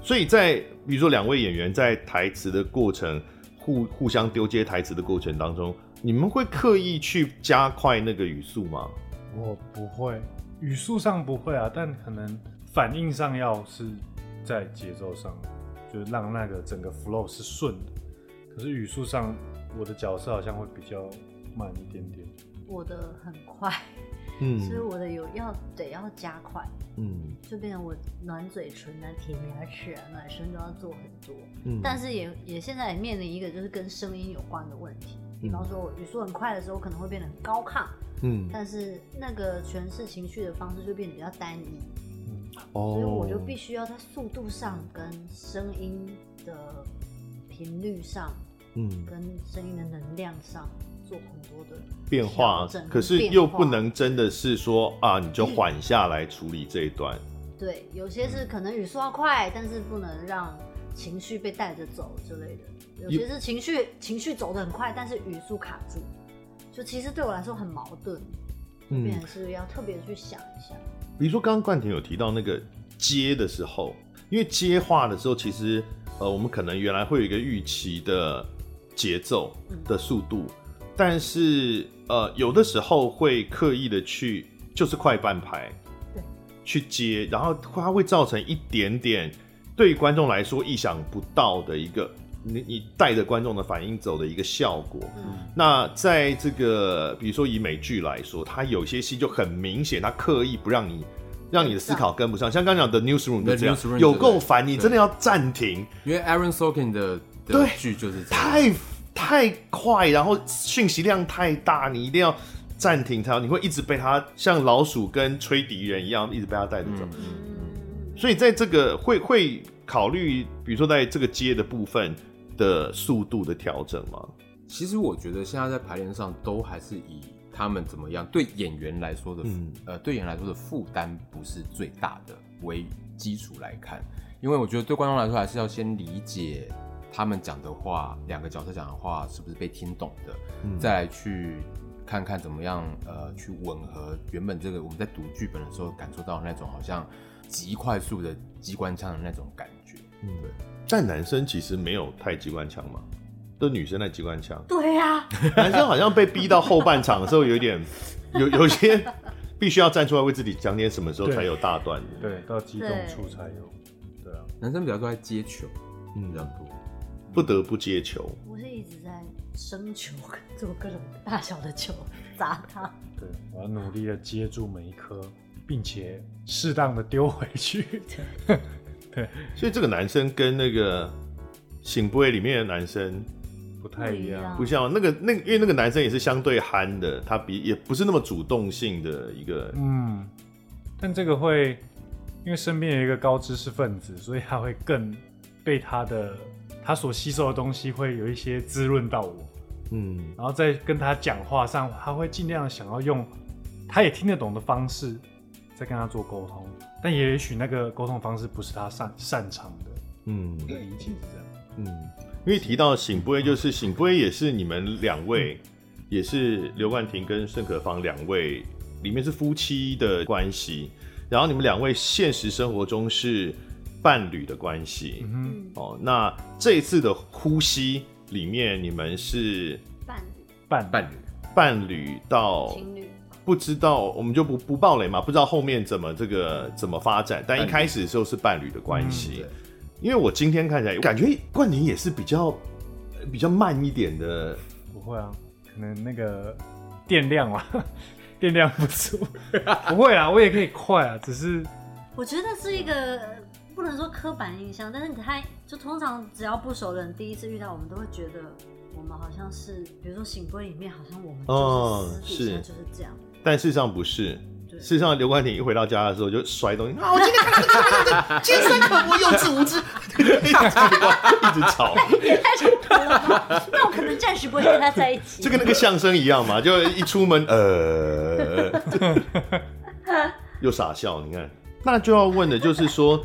所以在比如说两位演员在台词的过程互互相丢接台词的过程当中，你们会刻意去加快那个语速吗？我不会，语速上不会啊，但可能反应上要是在节奏上。就让那个整个 flow 是顺的，可是语速上，我的角色好像会比较慢一点点。我的很快，嗯，所以我的有要得要加快，嗯，就变成我暖嘴唇啊、舔牙齿啊、暖身都要做很多，嗯，但是也也现在也面临一个就是跟声音有关的问题，比方说我语速很快的时候，可能会变得很高亢，嗯，但是那个诠释情绪的方式就变得比较单一。所以我就必须要在速度上跟声音的频率上，嗯，跟声音的能量上做很多的变化。可是又不能真的是说啊，你就缓下来处理这一段。对，有些是可能语速要快，但是不能让情绪被带着走之类的。有些是情绪情绪走得很快，但是语速卡住，就其实对我来说很矛盾，就变成是要特别去想一下。比如说，刚刚冠廷有提到那个接的时候，因为接话的时候，其实呃，我们可能原来会有一个预期的节奏的速度，嗯、但是呃，有的时候会刻意的去就是快半拍，对，去接，然后它会造成一点点对观众来说意想不到的一个你你带着观众的反应走的一个效果。嗯，那在这个比如说以美剧来说，它有些戏就很明显，它刻意不让你。让你的思考跟不上，像刚刚讲的《Newsroom》就这样，有够烦，你真的要暂停。因为 Aaron Sorkin 的的剧就是这样，太太快，然后讯息量太大，你一定要暂停它，你会一直被它像老鼠跟吹笛人一样，一直被它带着走。嗯、所以在这个会会考虑，比如说在这个接的部分的速度的调整吗？其实我觉得现在在排练上都还是以。他们怎么样，对演员来说的，嗯。呃，对演员来说的负担不是最大的为基础来看，因为我觉得对观众来说还是要先理解他们讲的话，两个角色讲的话是不是被听懂的，嗯。再来去看看怎么样，呃，去吻合原本这个我们在读剧本的时候感受到的那种好像极快速的机关枪的那种感觉，嗯，但男生其实没有太机关枪嘛，都女生在机关枪，对呀、男生好像被逼到后半场的时候，有一点有有些必须要站出来为自己讲点什么时候才有大段的，对，到激动处才有。对啊，男生比较多在接球，嗯比较多。不得不接球。我是一直在生球，做各种大小的球砸他。对，我要努力的接住每一颗，并且适当的丢回去。所以这个男生跟那个《醒杯》里面的男生不太一样不一样。不像那个那个，因为那个男生也是相对憨的，他比也不是那么主动性的一个。嗯，但这个会因为身边有一个高知识分子，所以他会更被他的他所吸收的东西会有一些滋润到我，嗯然后在跟他讲话上，他会尽量想要用他也听得懂的方式在跟他做沟通，但也许那个沟通方式不是他擅擅长的，嗯。我的理解是这样。嗯，因为提到醒杯，就是醒杯也是你们两位，也是刘冠廷跟盛可芳两位里面是夫妻的关系，然后你们两位现实生活中是伴侣的关系。嗯，哦，那这一次的呼吸里面，你们是伴侣。伴伴侣，伴侣到、情侣，不知道，我们就不不暴雷嘛，不知道后面怎么这个怎么发展，但一开始的时候是伴侣的关系。对，因为我今天看起来感觉冠廷也是比较呃比较慢一点的，不会啊，可能那个电量啊，电量不足，不会啊，我也可以快啊，只是我觉得是一个不能说刻板印象，但是他就通常只要不熟的人第一次遇到我们，都会觉得我们好像是，比如说醒杯里面好像我们哦就是私底下是就是这样。但事实上不是。事实上，刘冠廷一回到家的时候就摔东西啊！我今天看到这个，尖酸刻薄、幼稚无知，一直一直吵，也太冲突了吧？那我可能暂时不会跟他在一起。就跟那个相声一样嘛，就一出门呃，又傻笑。你看，那就要问的就是说，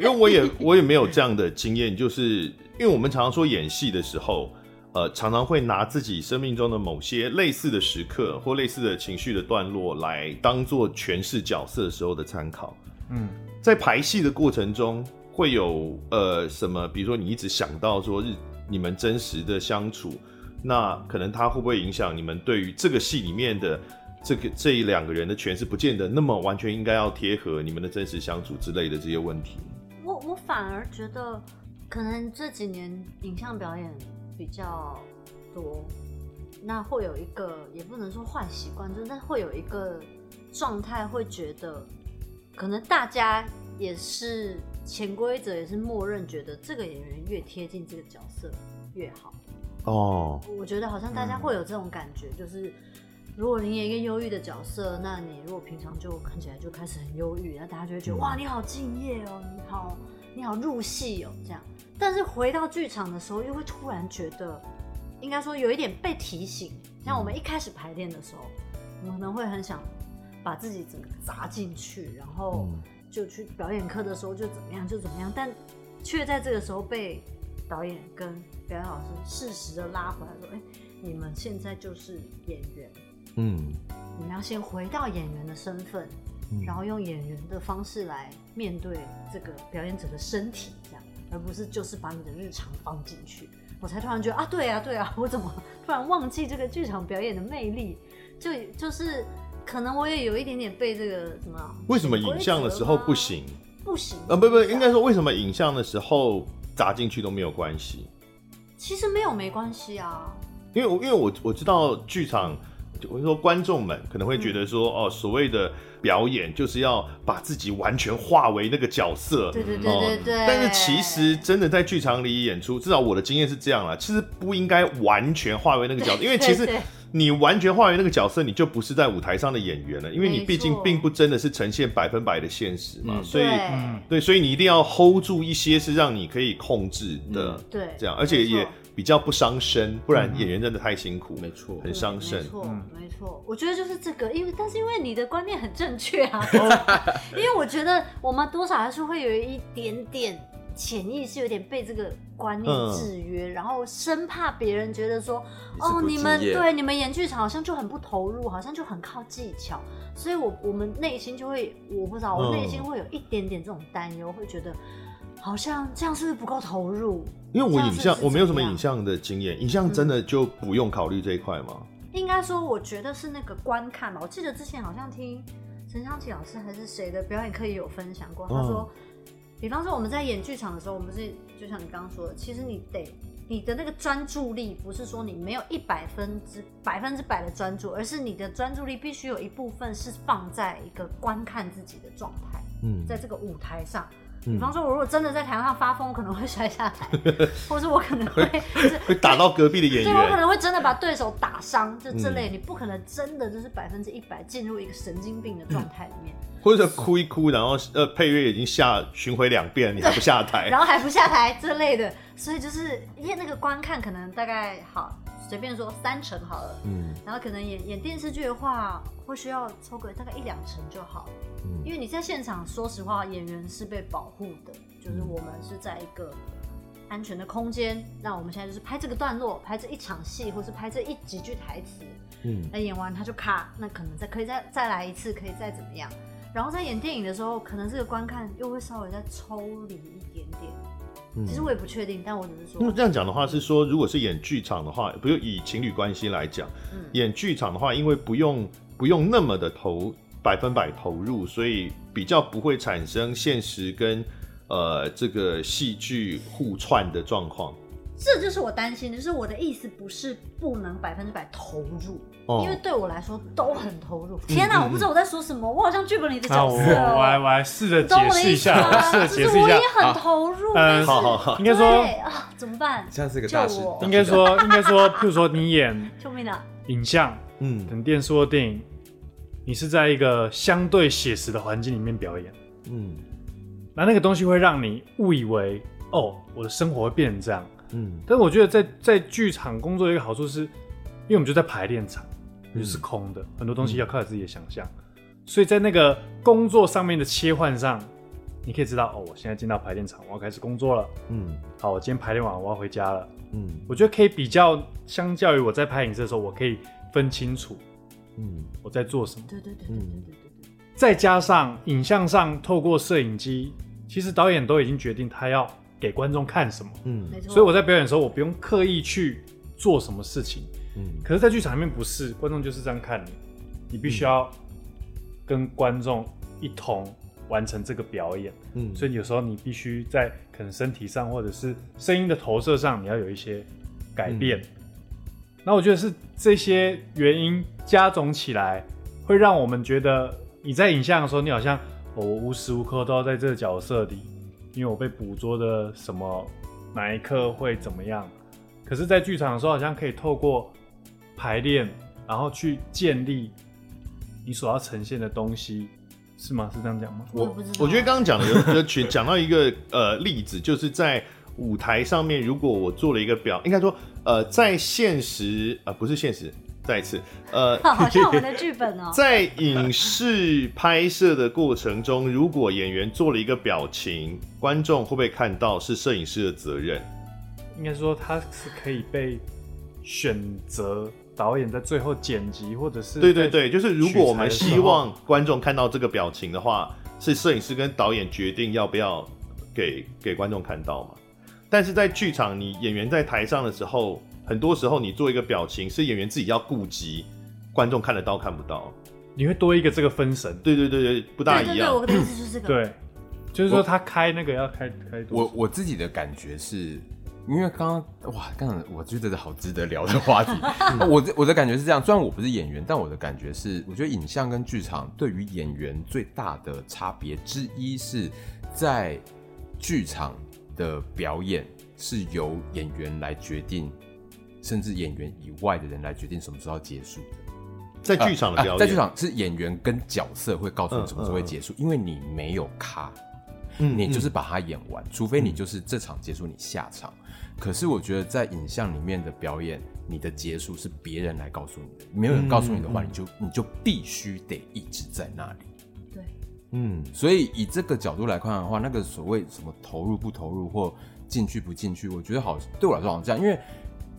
因为我也我也没有这样的经验，就是因为我们常常说演戏的时候，呃，常常会拿自己生命中的某些类似的时刻或类似的情绪的段落来当做诠释角色的时候的参考。嗯，在排戏的过程中，会有呃什么？比如说你一直想到说日你们真实的相处，那可能它会不会影响你们对于这个戏里面的这个这一两个人的诠释，不见得那么完全应该要贴合你们的真实相处之类的这些问题？我我反而觉得，可能这几年影像表演比较多，那会有一个也不能说坏习惯，就是但会有一个状态，会觉得可能大家也是潜规则，也是默认觉得这个演员越贴近这个角色越好。哦，我觉得好像大家会有这种感觉，就是如果你演一个忧郁的角色，那你如果平常就看起来就开始很忧郁，那大家就会觉得、嗯哇，你好敬业哦，你好你好入戏哦，这样。但是回到剧场的时候，又会突然觉得，应该说有一点被提醒。像我们一开始排练的时候，我们可能会很想把自己整个砸进去，然后嗯。就去表演课的时候就怎么样就怎么样，但却在这个时候被导演跟表演老师适时的拉回来说：“哎、你们现在就是演员，嗯，你们要先回到演员的身份，嗯。然后用演员的方式来面对这个表演者的身体，这样，而不是就是把你的日常放进去。”我才突然觉得啊，对啊，对啊，我怎么突然忘记这个剧场表演的魅力？就就是可能我也有一点点被这个什么？为什么影像的时候不行？不行？呃，不不，应该说为什么影像的时候砸进去都没有关系？其实没有没关系啊。因为我因为我我知道剧场，我说观众们可能会觉得说，嗯、哦，所谓的表演就是要把自己完全化为那个角色，对对对哦。对对。但是其实真的在剧场里演出，至少我的经验是这样啦，其实不应该完全化为那个角色，因为其实你完全化为那个角色，你就不是在舞台上的演员了，因为你毕竟并不真的是呈现百分百的现实嘛，嗯所以对。对，所以你一定要 hold 住一些是让你可以控制的，对，这样，而且也。比较不伤身，不然演员真的太辛苦，没错，很伤身。没错，嗯没错。我觉得就是这个，因为但是因为你的观念很正确啊，因为我觉得我们多少还是会有一点点潜意识，有点被这个观念制约，嗯、然后生怕别人觉得说，哦，你们对你们演剧场好像就很不投入，好像就很靠技巧，所以我我们内心就会，我不知道，我内心会有一点点这种担忧，会觉得。好像这样是不是不够投入？因为我影像我没有什么影像的经验，影像真的就不用考虑这一块吗？应该说，我觉得是那个观看吧。我记得之前好像听陈湘琪老师还是谁的表演课也有分享过，他说，比方说我们在演剧场的时候，我们是就像你刚刚说的，其实你得你的那个专注力不是说你没有一百分之百分之百的专注，而是你的专注力必须有一部分是放在一个观看自己的状态，嗯，在这个舞台上。比方说，我如果真的在台上发疯，我可能会摔下台，或者我可能会就是会打到隔壁的演员，对，我可能会真的把对手打伤，就这类，你不可能真的就是百分之一百进入一个神经病的状态里面，或者哭一哭，然后呃配乐已经下巡回两遍，你还不下台，然后还不下台这类的，所以就是因为那个观看可能大概好。随便说三成好了，嗯，然后可能演演电视剧的话，会需要抽个大概一两成就好，嗯，因为你在现场，说实话，演员是被保护的，就是我们是在一个安全的空间，那我们现在就是拍这个段落，拍这一场戏，或是拍这一几句台词，嗯，那演完他就卡，那可能再可以再再来一次，可以再怎么样，然后在演电影的时候，可能这个观看又会稍微再抽离一点点。其实我也不确定，但我只是说。那么这样讲的话是说，如果是演剧场的话，不用以情侣关系来讲，嗯、演剧场的话，因为不用不用那么的投百分百投入，所以比较不会产生现实跟呃这个戏剧互串的状况。这就是我担心的，就是我的意思不是不能百分之百投入，哦、因为对我来说都很投入。天哪，嗯、我不知道我在说什么，我好像剧本里的角色。我我来我来试着解释一下，试着解释一下。我也很投入。嗯，好好好，应该说啊，怎么办？像是个大师。应该说，应该说，譬如说你演 救命啊，影像，嗯，等电视或电影，你是在一个相对写实的环境里面表演，嗯，那那个东西会让你误以为，哦，我的生活会变成这样。嗯，但是我觉得在在剧场工作的一个好处是，因为我们就在排练场，就是空的，嗯、很多东西要靠自己的想象，嗯、所以在那个工作上面的切换上，你可以知道哦，我现在进到排练场，我要开始工作了。嗯，好，我今天排练完，我要回家了。嗯，我觉得可以比较，相较于我在拍影视的时候，我可以分清楚，嗯，我在做什么。对对对对对对对。再加上影像上，透过摄影机，其实导演都已经决定他要。给观众看什么？嗯，没错。所以我在表演的时候，我不用刻意去做什么事情。嗯，可是，在剧场里面不是，观众就是这样看你，你必须要跟观众一同完成这个表演。嗯，所以有时候你必须在可能身体上或者是声音的投射上，你要有一些改变。那、嗯、我觉得是这些原因加总起来，会让我们觉得你在影像的时候，你好像、哦、我无时无刻都要在这个角色里。因为我被捕捉的什么哪一刻会怎么样？可是，在剧场的时候，好像可以透过排练，然后去建立你所要呈现的东西，是吗？是这样讲吗？我我觉得刚刚讲的有讲讲到一个呃例子，就是在舞台上面，如果我做了一个表，应该说呃，在现实啊、呃，不是现实。再一次，呃，好像我们的剧本哦。在影视拍摄的过程中，如果演员做了一个表情，观众会不会看到是摄影师的责任？应该说他是可以被选择导演在最后剪辑，或者是对对对，就是如果我们希望观众看到这个表情的话，是摄影师跟导演决定要不要给给观众看到嘛？但是在剧场，你演员在台上的时候。很多时候，你做一个表情是演员自己要顾及，观众看得到看不到，你会多一个这个分神。对对对对，不大一样。对，对，对，我的意思就是这个。对，就是说他开那个要开开多。我我自己的感觉是，因为刚刚哇，刚刚我觉得好值得聊的话题。我的我的感觉是这样，虽然我不是演员，但我的感觉是，我觉得影像跟剧场对于演员最大的差别之一是在剧场的表演是由演员来决定。甚至演员以外的人来决定什么时候要结束的，在剧场的表演，在剧场是演员跟角色会告诉你什么时候会结束，因为你没有卡。嗯你就是把它演完，除非你就是这场结束你下场。可是我觉得在影像里面的表演，你的结束是别人来告诉你的，没有人告诉你的话，你就你就必须得一直在那里。对，嗯，所以以这个角度来看的话，那个所谓什么投入不投入或进去不进去，我觉得好对我来说好像这样，因为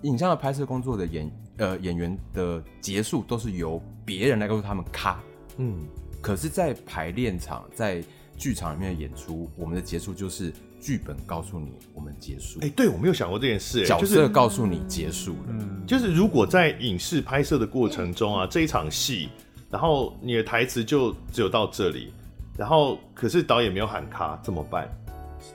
影像的拍摄工作的演呃演员的结束都是由别人来告诉他们咔，嗯，可是，在排练场在剧场里面的演出，我们的结束就是剧本告诉你我们结束，哎、欸，对我没有想过这件事、欸，角就是色告诉你结束。了，嗯，就是如果在影视拍摄的过程中啊，这一场戏，然后你的台词就只有到这里，然后可是导演没有喊卡，怎么办？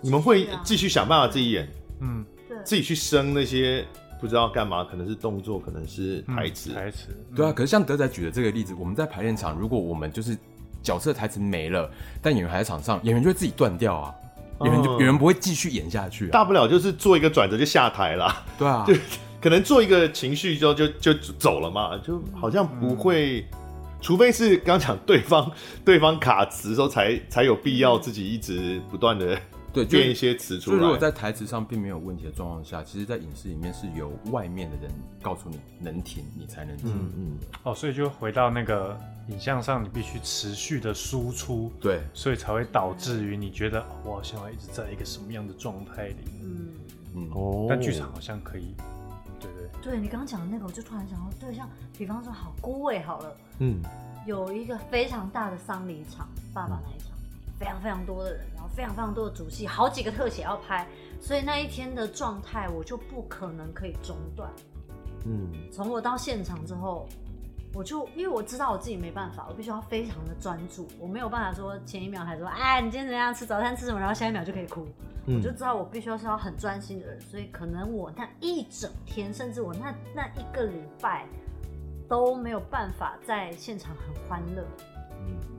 你们会继续想办法自己演，嗯，对，自己去生那些不知道干嘛，可能是动作，可能是台词、嗯台词，对啊。可是像德仔举的这个例子，我们在排练场，如果我们就是角色台词没了，但演员还在场上，演员就会自己断掉啊，演员就演员不会继续演下去、啊，大不了就是做一个转折就下台了，对啊，就可能做一个情绪之后就就走了嘛，就好像不会，嗯、除非是刚讲对方对方卡词的时候才才有必要自己一直不断的。对，变一些词出来。就如果在台词上并没有问题的状况下，其实，在影视里面是由外面的人告诉你能停，你才能停。嗯嗯。哦，所以就回到那个影像上，你必须持续的输出。对。所以才会导致于你觉得我好像要一直在一个什么样的状态里。嗯嗯。哦。但剧场好像可以。对对。对你刚刚讲的那个，我就突然想到，对，像比方说，好孤味好了。嗯。有一个非常大的丧礼场，爸爸那一场。非常非常多的人，然后非常非常多的主戏，好几个特写要拍，所以那一天的状态我就不可能可以中断。嗯，从我到现场之后，我就因为我知道我自己没办法，我必须要非常的专注，我没有办法说前一秒还说哎你今天怎样吃早餐吃什么，然后下一秒就可以哭。嗯、我就知道我必须要是要很专心的人，所以可能我那一整天，甚至我那那一个礼拜都没有办法在现场很欢乐。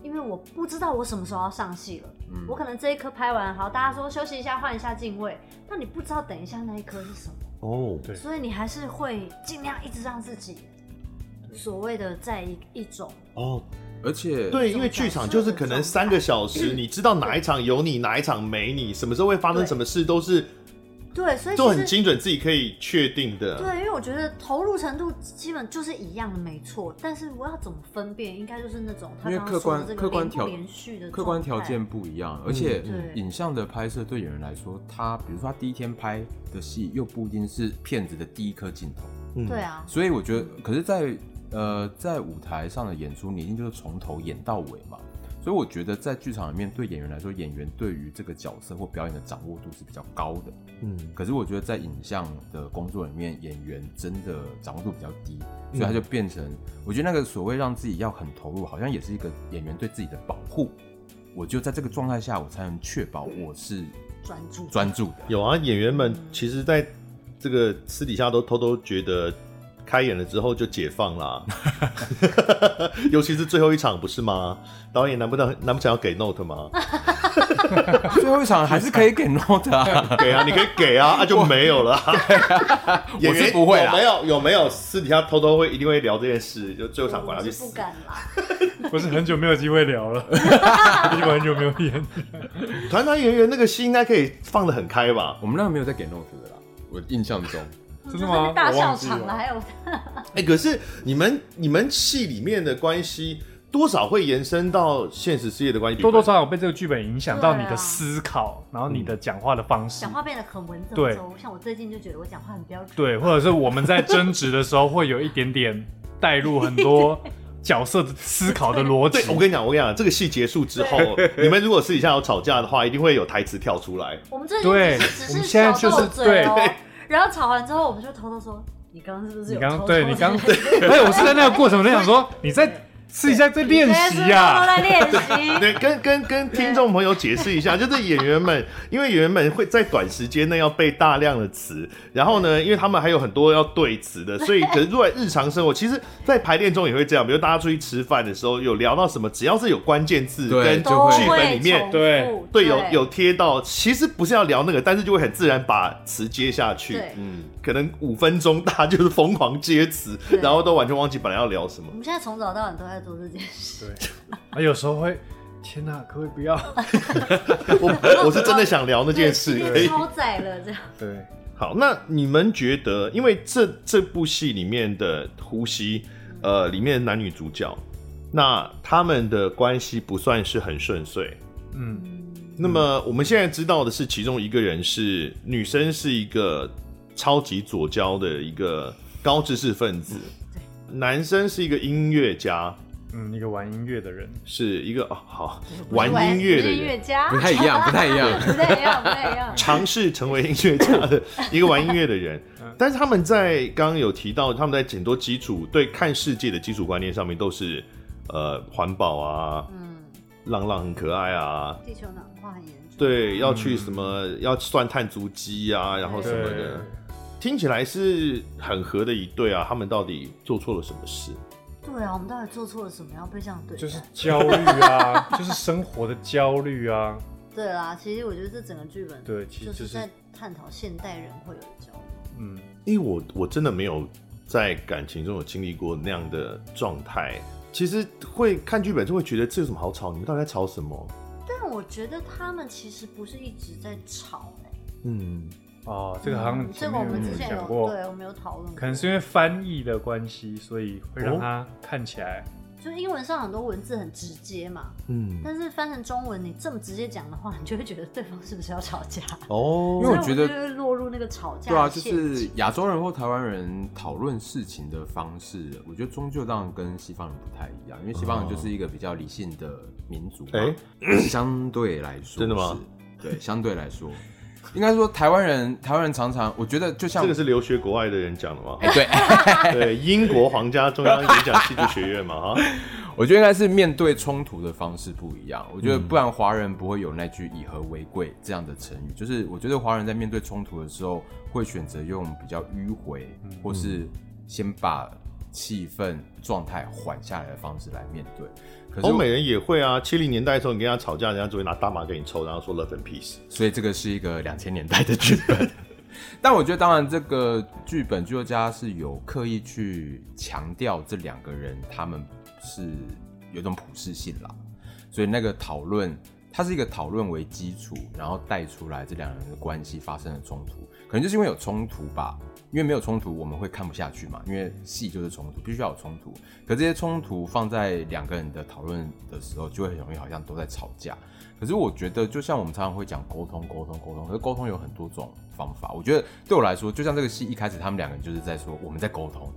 因为我不知道我什么时候要上戏了，嗯、我可能这一颗拍完，好，大家说休息一下，换一下镜位，但你不知道等一下那一颗是什么哦，对，所以你还是会尽量一直让自己所谓的在一一种哦，而且对，因为剧场就是可能三个小时，你知道哪一场有你，哪一场没你，什么时候会发生什么事都是。对，所以都很精准，自己可以确定的。对，因为我觉得投入程度基本就是一样的，没错。但是我要怎么分辨？应该就是那种他刚刚说的这个连续连续的客观条件不一样，而且嗯、影像的拍摄对演员来说，他比如说他第一天拍的戏又不一定是片子的第一颗镜头。嗯，对啊。所以我觉得，可是，在呃在舞台上的演出，你一定就是从头演到尾嘛。所以我觉得在剧场里面，对演员来说，演员对于这个角色或表演的掌握度是比较高的。嗯，可是我觉得在影像的工作里面，演员真的掌握度比较低，所以他就变成，我觉得那个所谓让自己要很投入，好像也是一个演员对自己的保护。我就在这个状态下，我才能确保我是专注专注的。有啊，演员们其实在这个私底下都偷偷觉得。开演了之后就解放啦，尤其是最后一场不是吗？导演难不难难不成要给 note 吗？最后一场还是可以给 note 啊，给啊，你可以给啊，那、啊、就没有了、啊。我是不会啦，有没有有没有私底下偷偷会一定会聊这件事？就最后场管他去死。不敢啦，不是很久没有机会聊了，已经很久没有演。团团圆圆那个戏应该可以放得很开吧？我们那个没有在给 note 的啦，我印象中。真的吗？大笑场了，还有。哎、欸，可是你们你们戏里面的关系多少会延伸到现实世界的关系，多多少少被这个剧本影响到你的思考，然后你的讲话的方式，讲话变得很文绉绉。对，像我最近就觉得我讲话很标准。对，或者是我们在争执的时候会有一点点带入很多 角色的思考的逻辑。对，我跟你讲，我跟你讲，这个戏结束之后，你们如果私底下有吵架的话，一定会有台词跳出来。我们这对，只是我们现在就是对。然后吵完之后，我们就偷偷说：“你刚刚是不是有偷偷？”你刚对你刚对，哎，我是在那个过程，我在想说你在。试一下在练习呀，在练习。对，跟跟跟听众朋友解释一下，就是演员们，因为演员们会在短时间内要背大量的词，然后呢，因为他们还有很多要对词的，所以可是如果日常生活，其实，在排练中也会这样。比如大家出去吃饭的时候，有聊到什么，只要是有关键字跟剧本里面，对对，有有贴到，其实不是要聊那个，但是就会很自然把词接下去。嗯，可能五分钟大家就是疯狂接词，然后都完全忘记本来要聊什么。我们现在从早到晚都在。做这件事，对，啊，有时候会天哪，可不可以不要？我我是真的想聊那件事，可以超载了这样。对，好，那你们觉得，因为这这部戏里面的呼吸，呃，里面的男女主角，那他们的关系不算是很顺遂。嗯，那么我们现在知道的是，其中一个人是女生，是一个超级左交的一个高知识分子，男生是一个音乐家。嗯，一个玩音乐的人，是一个哦，好玩音乐的音乐家，不太一样，不太一样，不太一样，不太一样。尝试成为音乐家的 一个玩音乐的人，但是他们在刚刚有提到，他们在很多基础对看世界的基础观念上面都是呃环保啊，嗯，浪浪很可爱啊，地球暖化很严重，对，要去什么、嗯、要算碳足迹啊，然后什么的，听起来是很合的一对啊，他们到底做错了什么事？对啊，我们到底做错了什么要被这样对待？就是焦虑啊，就是生活的焦虑啊。对啦，其实我觉得这整个剧本对，其实就是在探讨现代人会有的焦虑。嗯，因为我我真的没有在感情中有经历过那样的状态，其实会看剧本就会觉得这有什么好吵？你们到底在吵什么？但我觉得他们其实不是一直在吵哎、欸。嗯。哦，这个好像、嗯、这个我们之前有讲过，对，我们有讨论过。可能是因为翻译的关系，所以会让它看起来，就英文上很多文字很直接嘛，嗯，但是翻成中文，你这么直接讲的话，你就会觉得对方是不是要吵架？哦，因为我觉得就会落入那个吵架。对啊，就是亚洲人或台湾人讨论事情的方式，我觉得终究当然跟西方人不太一样，因为西方人就是一个比较理性的民族，哎、欸，相对来说，真的吗？对，相对来说。应该说，台湾人，台湾人常常，我觉得就像这个是留学国外的人讲的吗？欸、对，对，英国皇家中央演讲戏剧学院嘛，哈。我觉得应该是面对冲突的方式不一样。我觉得不然华人不会有那句以和为贵这样的成语。就是我觉得华人在面对冲突的时候，会选择用比较迂回，或是先把气氛状态缓下来的方式来面对。欧美人也会啊，七零年代的时候，你跟他吵架，人家只会拿大麻给你抽，然后说 love and peace。所以这个是一个两千年代的剧本。但我觉得，当然这个剧本剧作家是有刻意去强调这两个人他们是有一种普世性啦。所以那个讨论，它是一个讨论为基础，然后带出来这两人的关系发生了冲突，可能就是因为有冲突吧。因为没有冲突，我们会看不下去嘛。因为戏就是冲突，必须要有冲突。可这些冲突放在两个人的讨论的时候，就会很容易好像都在吵架。可是我觉得，就像我们常常会讲沟通、沟通、沟通，可是沟通有很多种方法。我觉得对我来说，就像这个戏一开始，他们两个人就是在说我们在沟通。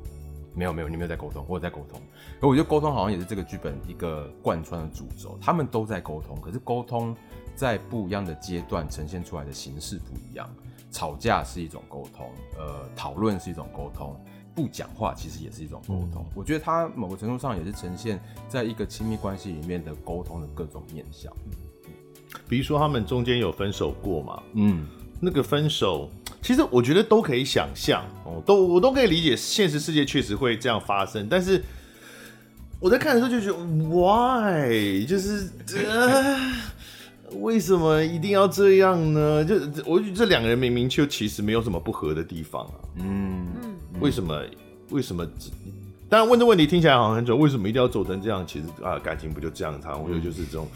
没有没有，你没有在沟通，我有在沟通。可我觉得沟通好像也是这个剧本一个贯穿的主轴。他们都在沟通，可是沟通在不一样的阶段呈现出来的形式不一样。吵架是一种沟通，呃，讨论是一种沟通，不讲话其实也是一种沟通。嗯。我觉得它某个程度上也是呈现在一个亲密关系里面的沟通的各种面向。比如说他们中间有分手过嘛？嗯，那个分手其实我觉得都可以想象哦，都我都可以理解，现实世界确实会这样发生。但是我在看的时候就觉得，why？就是。呃为什么一定要这样呢？就我觉得这两个人明明就其实没有什么不合的地方啊。嗯，为什么？为什么？当然问的问题听起来好像很准。为什么一定要走成这样？其实啊，感情不就这样？他我觉得就是这种。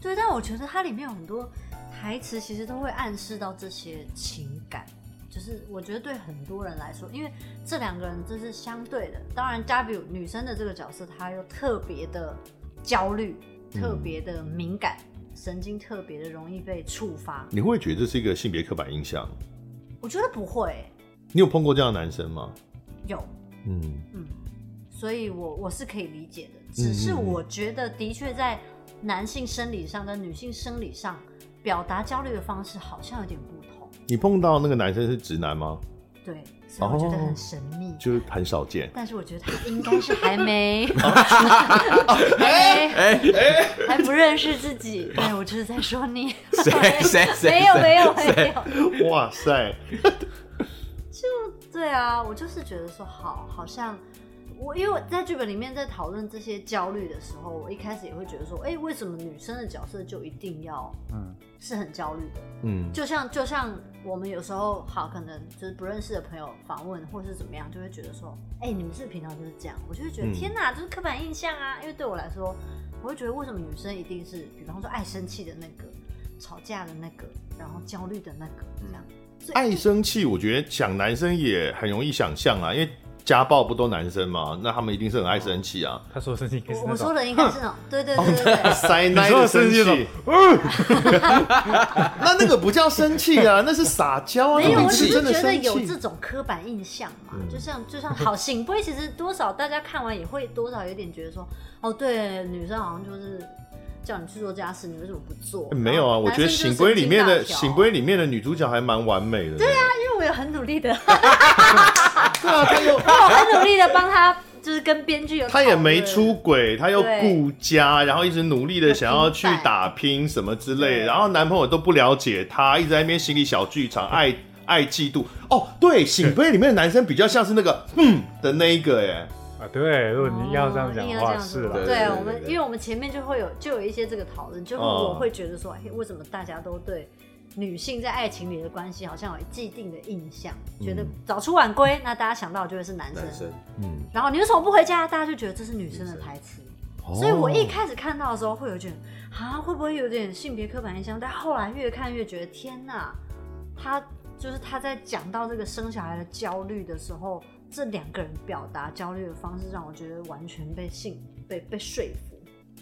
对，但我觉得它里面有很多台词，其实都会暗示到这些情感。就是我觉得对很多人来说，因为这两个人这是相对的。当然，W 女生的这个角色，她又特别的焦虑，特别的敏感。嗯神经特别的容易被触发，你会觉得这是一个性别刻板印象？我觉得不会。你有碰过这样的男生吗？有，嗯嗯，所以我我是可以理解的。只是我觉得，的确在男性生理上跟女性生理上表达焦虑的方式好像有点不同。你碰到那个男生是直男吗？对。所以我觉得很神秘，oh, 就是很少见。但是我觉得他应该是还没，哎哎，还不认识自己。对，我就是在说你。谁谁 谁？没有没有没有。哇塞！就对啊，我就是觉得说好，好像我因为我在剧本里面在讨论这些焦虑的时候，我一开始也会觉得说，哎、欸，为什么女生的角色就一定要嗯是很焦虑的？嗯，就像就像我们有时候好可能就是不认识的朋友访问或是怎么样，就会觉得说，哎、欸，你们是不是平常就是这样？我就会觉得、嗯、天哪，就是刻板印象啊！因为对我来说，我会觉得为什么女生一定是，比方说爱生气的那个，吵架的那个，然后焦虑的那个这样。爱生气，我觉得想男生也很容易想象啊，因为。家暴不都男生吗？那他们一定是很爱生气啊。他说生气，我说的应该是那种，对对对对对，塞奶的生气。那那个不叫生气啊，那是撒娇啊。没有，我只是觉得有这种刻板印象嘛，就像就像好醒不会，其实多少大家看完也会多少有点觉得说，哦，对，女生好像就是叫你去做家事，你为什么不做？没有啊，我觉得醒不会里面的醒归里面的女主角还蛮完美的。对啊，因为我有很努力的。对啊，他又我很努力的帮他，就是跟编剧有。他也没出轨，他又顾家，然后一直努力的想要去打拼什么之类，然后男朋友都不了解他，一直在那边心理小剧场，爱爱嫉妒。哦，对，醒杯里面的男生比较像是那个嗯的那一个耶。啊，对，如果你要这样讲的话，是了。对啊，我们因为我们前面就会有就有一些这个讨论，就我会觉得说，哎，为什么大家都对？女性在爱情里的关系好像有既定的印象，嗯、觉得早出晚归，那大家想到就会是男生。男生，嗯。然后你为什么不回家？大家就觉得这是女生的台词。所以我一开始看到的时候，会有点啊，会不会有点性别刻板印象？但后来越看越觉得，天哪，他就是他在讲到这个生小孩的焦虑的时候，这两个人表达焦虑的方式，让我觉得完全被信被被说服。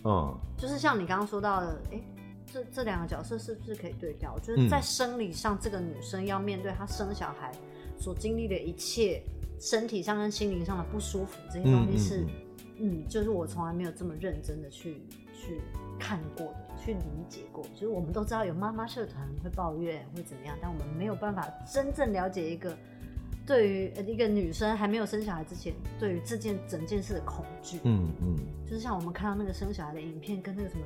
嗯。就是像你刚刚说到的，哎、欸。这这两个角色是不是可以对调？就是在生理上，这个女生要面对她生小孩所经历的一切，身体上跟心灵上的不舒服，这些东西是，嗯，嗯，嗯，就是我从来没有这么认真的去去看过的，去理解过。就是我们都知道有妈妈社团会抱怨会怎么样，但我们没有办法真正了解一个对于一个女生还没有生小孩之前，对于这件整件事的恐惧。嗯嗯，就是像我们看到那个生小孩的影片跟那个什么。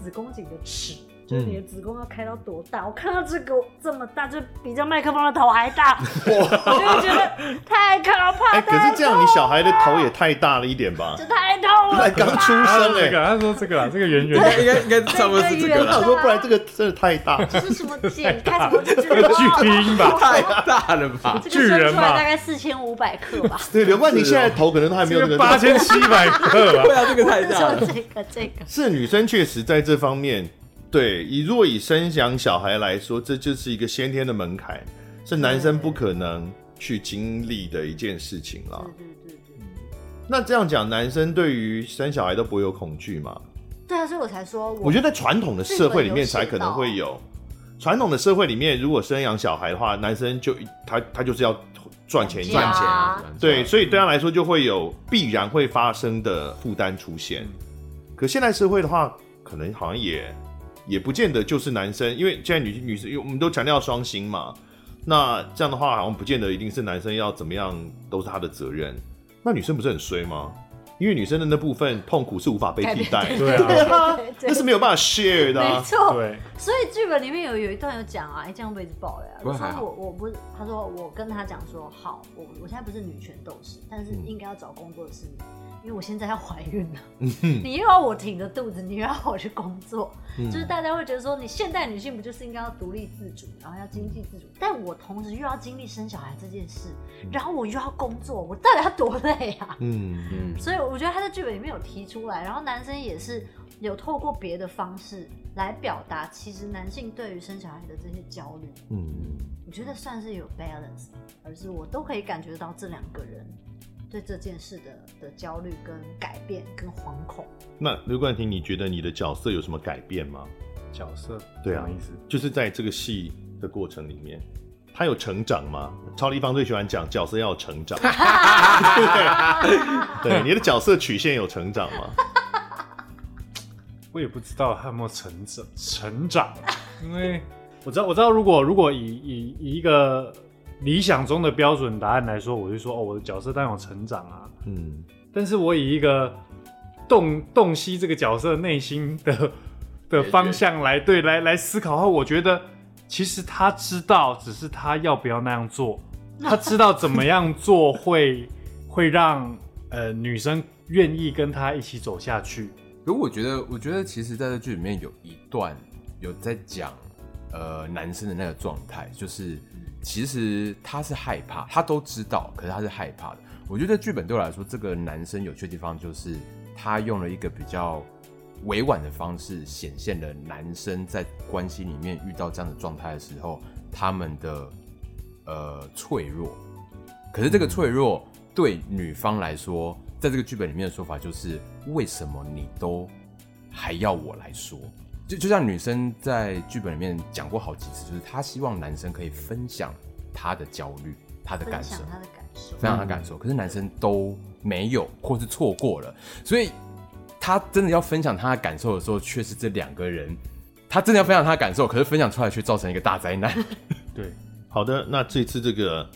子宫颈的尺，就是你的子宫要开到多大？嗯、我看到这个这么大，就比这麦克风的头还大，我就觉得太可怕。哎、欸，可是这样，你小孩的头也太大了一点吧？这太痛了。才刚出生哎、欸，他说这个啊，这个圆圆的，应该应该差不多是这个。我说不然这个真的太大。这是什么 剪开什么巨婴吧？太大了吧？巨人嘛，大概四千五百克吧。对，刘冠廷现在头可能都还没有这个八千七百克吧？对啊，这个太大了。这个这个是女生确实在这方面。对，以若以生养小孩来说，这就是一个先天的门槛，是男生不可能去经历的一件事情了。对对对对。那这样讲，男生对于生小孩都不会有恐惧吗？对啊，所以我才说我，我觉得在传统的社会里面才可能会有。传统的社会里面，如果生养小孩的话，男生就他他就是要赚钱赚钱，钱对，所以对他来说就会有必然会发生的负担出现。可现代社会的话，可能好像也。也不见得就是男生，因为现在女女生，因为我们都强调双薪嘛，那这样的话好像不见得一定是男生要怎么样都是他的责任，那女生不是很衰吗？因为女生的那部分痛苦是无法被替代，对啊，那是没有办法 share 的，没错，对。所以剧本里面有有一段有讲啊，哎，这样被子爆了呀。我说我我不是，他说我跟他讲说，好，我我现在不是女权斗士，但是应该要找工作的是你。因为我现在要怀孕了，你又要我挺着肚子，你又要我去工作，就是大家会觉得说，你现代女性不就是应该要独立自主，然后要经济自主？但我同时又要经历生小孩这件事，然后我又要工作，我到底要多累啊？嗯嗯。所以我觉得他在剧本里面有提出来，然后男生也是有透过别的方式来表达，其实男性对于生小孩的这些焦虑，嗯，我觉得算是有 balance，而是我都可以感觉到这两个人。对这件事的的焦虑、跟改变、跟惶恐。那刘冠廷，你觉得你的角色有什么改变吗？角色对啊，意思就是在这个戏的过程里面，他有成长吗？超立方最喜欢讲角色要有成长，对，对，你的角色曲线有成长吗？我也不知道他有没有成长，成长，因为我知道，我知道，如果如果以以以一个。理想中的标准答案来说，我就说哦，我的角色当然有成长啊。嗯，但是我以一个洞洞悉这个角色内心的的方向来对来来思考的话，我觉得其实他知道，只是他要不要那样做。他知道怎么样做会 会让呃女生愿意跟他一起走下去。可我觉得，我觉得其实在这剧里面有一段有在讲，呃，男生的那个状态，就是其实他是害怕，他都知道，可是他是害怕的。我觉得剧本对我来说，这个男生有趣的地方就是他用了一个比较委婉的方式，显现了男生在关系里面遇到这样的状态的时候，他们的呃脆弱。可是这个脆弱对女方来说，在这个剧本里面的说法就是，为什么你都还要我来说？就就像女生在剧本里面讲过好几次，就是她希望男生可以分享她的焦虑、她的感受、她的感受，分享她的感受。可是男生都没有，或是错过了，所以她真的要分享她的感受的时候，却是这两个人，她真的要分享她的感受，可是分享出来却造成一个大灾难。对，好的，那这次这个。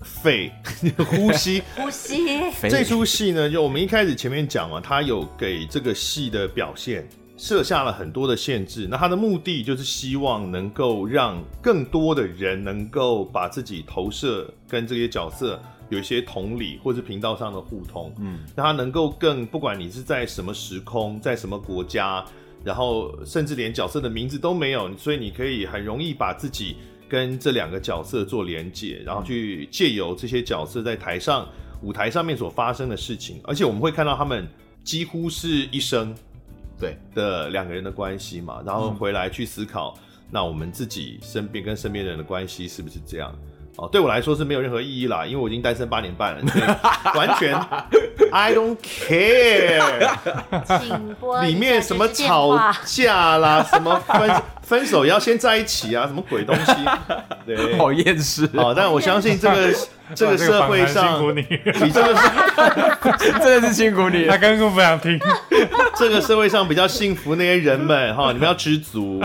肺 呼吸 呼吸，这出戏呢，就我们一开始前面讲嘛，他有给这个戏的表现设下了很多的限制。那他的目的就是希望能够让更多的人能够把自己投射跟这些角色有一些同理，或是频道上的互通。嗯，让他能够更不管你是在什么时空，在什么国家，然后甚至连角色的名字都没有，所以你可以很容易把自己。跟这两个角色做连接，然后去借由这些角色在台上舞台上面所发生的事情，而且我们会看到他们几乎是一生对的两个人的关系嘛，然后回来去思考，那我们自己身边跟身边人的关系是不是这样？哦，对我来说是没有任何意义啦，因为我已经单身八年半了，所以 完全 I don't care。里面什么吵架啦，什么分分手也要先在一起啊，什么鬼东西？对，好厌世。哦，但我相信这个 这个社会上，辛苦你，你真的是真的是辛苦你。他刚刚不想听。这个社会上比较幸福那些人们哈，你们要知足。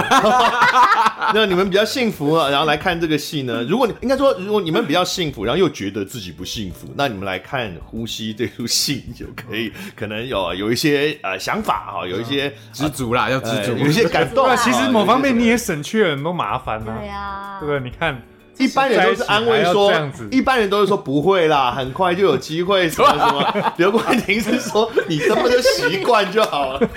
那你们比较幸福啊，然后来看这个戏呢？如果你应该说，如果你们比较幸福，然后又觉得自己不幸福，那你们来看《呼吸》这出戏就可以，可能有有一些呃想法哈，有一些知足啦，要知足，有一些感动。其实某方面你也省去了很多麻烦呢。对呀，对不对？你看，一般人都是安慰说这样子，一般人都是说不会啦，很快就有机会 什么什么。刘冠廷是说，你这么就习惯就好了。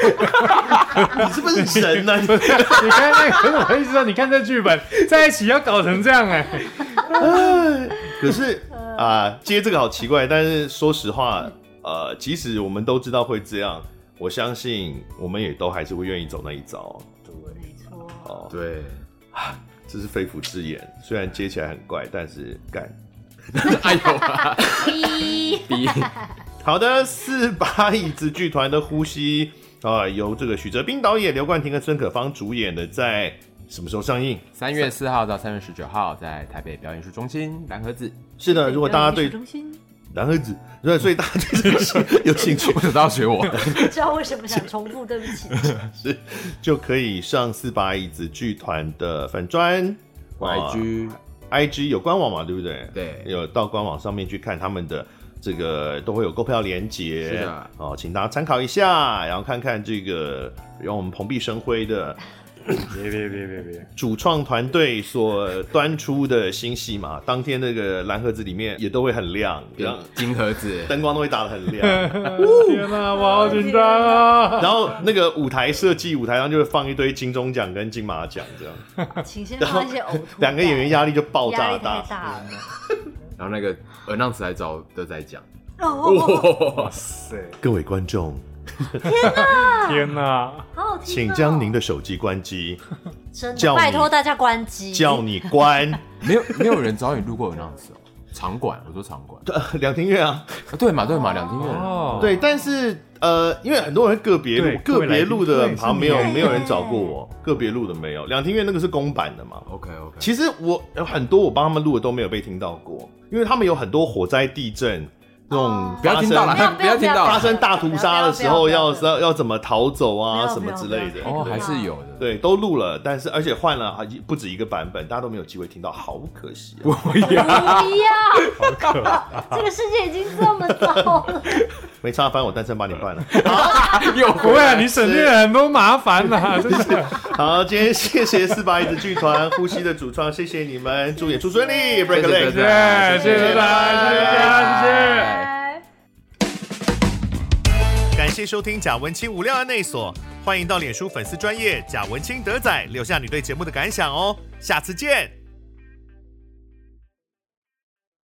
你是不是神 呢？你看那个，我意思说，你看这剧本在一起要搞成这样哎。可是啊，接这个好奇怪。但是说实话，呃，即使我们都知道会这样，我相信我们也都还是会愿意走那一遭。哦，对，这是肺腑之言。虽然接起来很怪，但是干。哎呦，好的，四把椅子剧团的呼吸。啊，由这个许哲斌导演、刘冠廷跟孙可芳主演的，在什么时候上映？三月四号到三月十九号，在台北表演艺术中心蓝盒子。是的，如果大家对蓝盒子，对，所以大家对这个戏有兴趣，为什么要学我？不 知道为什么想重复，对不起。是，就可以上四把椅子剧团的粉砖，IG，IG 有官网嘛？对不对？对，有到官网上面去看他们的。这个都会有购票链接，是的哦，请大家参考一下，然后看看这个让我们蓬荜生辉的，别别别别别，主创团队所端出的新戏嘛，当天那个蓝盒子里面也都会很亮，金盒子灯光都会打的很亮。天哪，我好紧张啊！然后那个舞台设计，舞台上就会放一堆金钟奖跟金马奖这样，请先放一些呕吐，两个演员压力就爆炸大。然后那个 announce 来找德仔讲，哇塞！各位观众，天哪，天哪，好好听！请将您的手机关机，真的，拜托大家关机，叫你关。没有没有人找你录过 announce 哦，场馆，我说场馆，对，两厅院啊，对嘛对嘛，两厅院。哦，对，但是呃，因为很多人个别录，个别录的好像没有没有人找过我，个别录的没有，两厅院那个是公版的嘛，OK OK，其实我有很多我帮他们录的都没有被听到过。因为他们有很多火灾、地震那种不要听到了，不要听到 发生大屠杀的时候要要要怎么逃走啊什么之类的。哦，还是有的，对，都录了，但是而且换了不止一个版本，大家都没有机会听到，好可惜。不要，不要，这个世界已经这么糟了。没差，反正我单身八年半了。有不会啊？你省略了很多麻烦呐，真是。好，今天谢谢四八一子剧团呼吸的主创，谢谢你们，祝演出顺利，break a leg，谢谢，谢谢大家，谢谢大家，谢谢。感谢收听贾文清无料案内所，欢迎到脸书粉丝专业贾文清德仔留下你对节目的感想哦，下次见。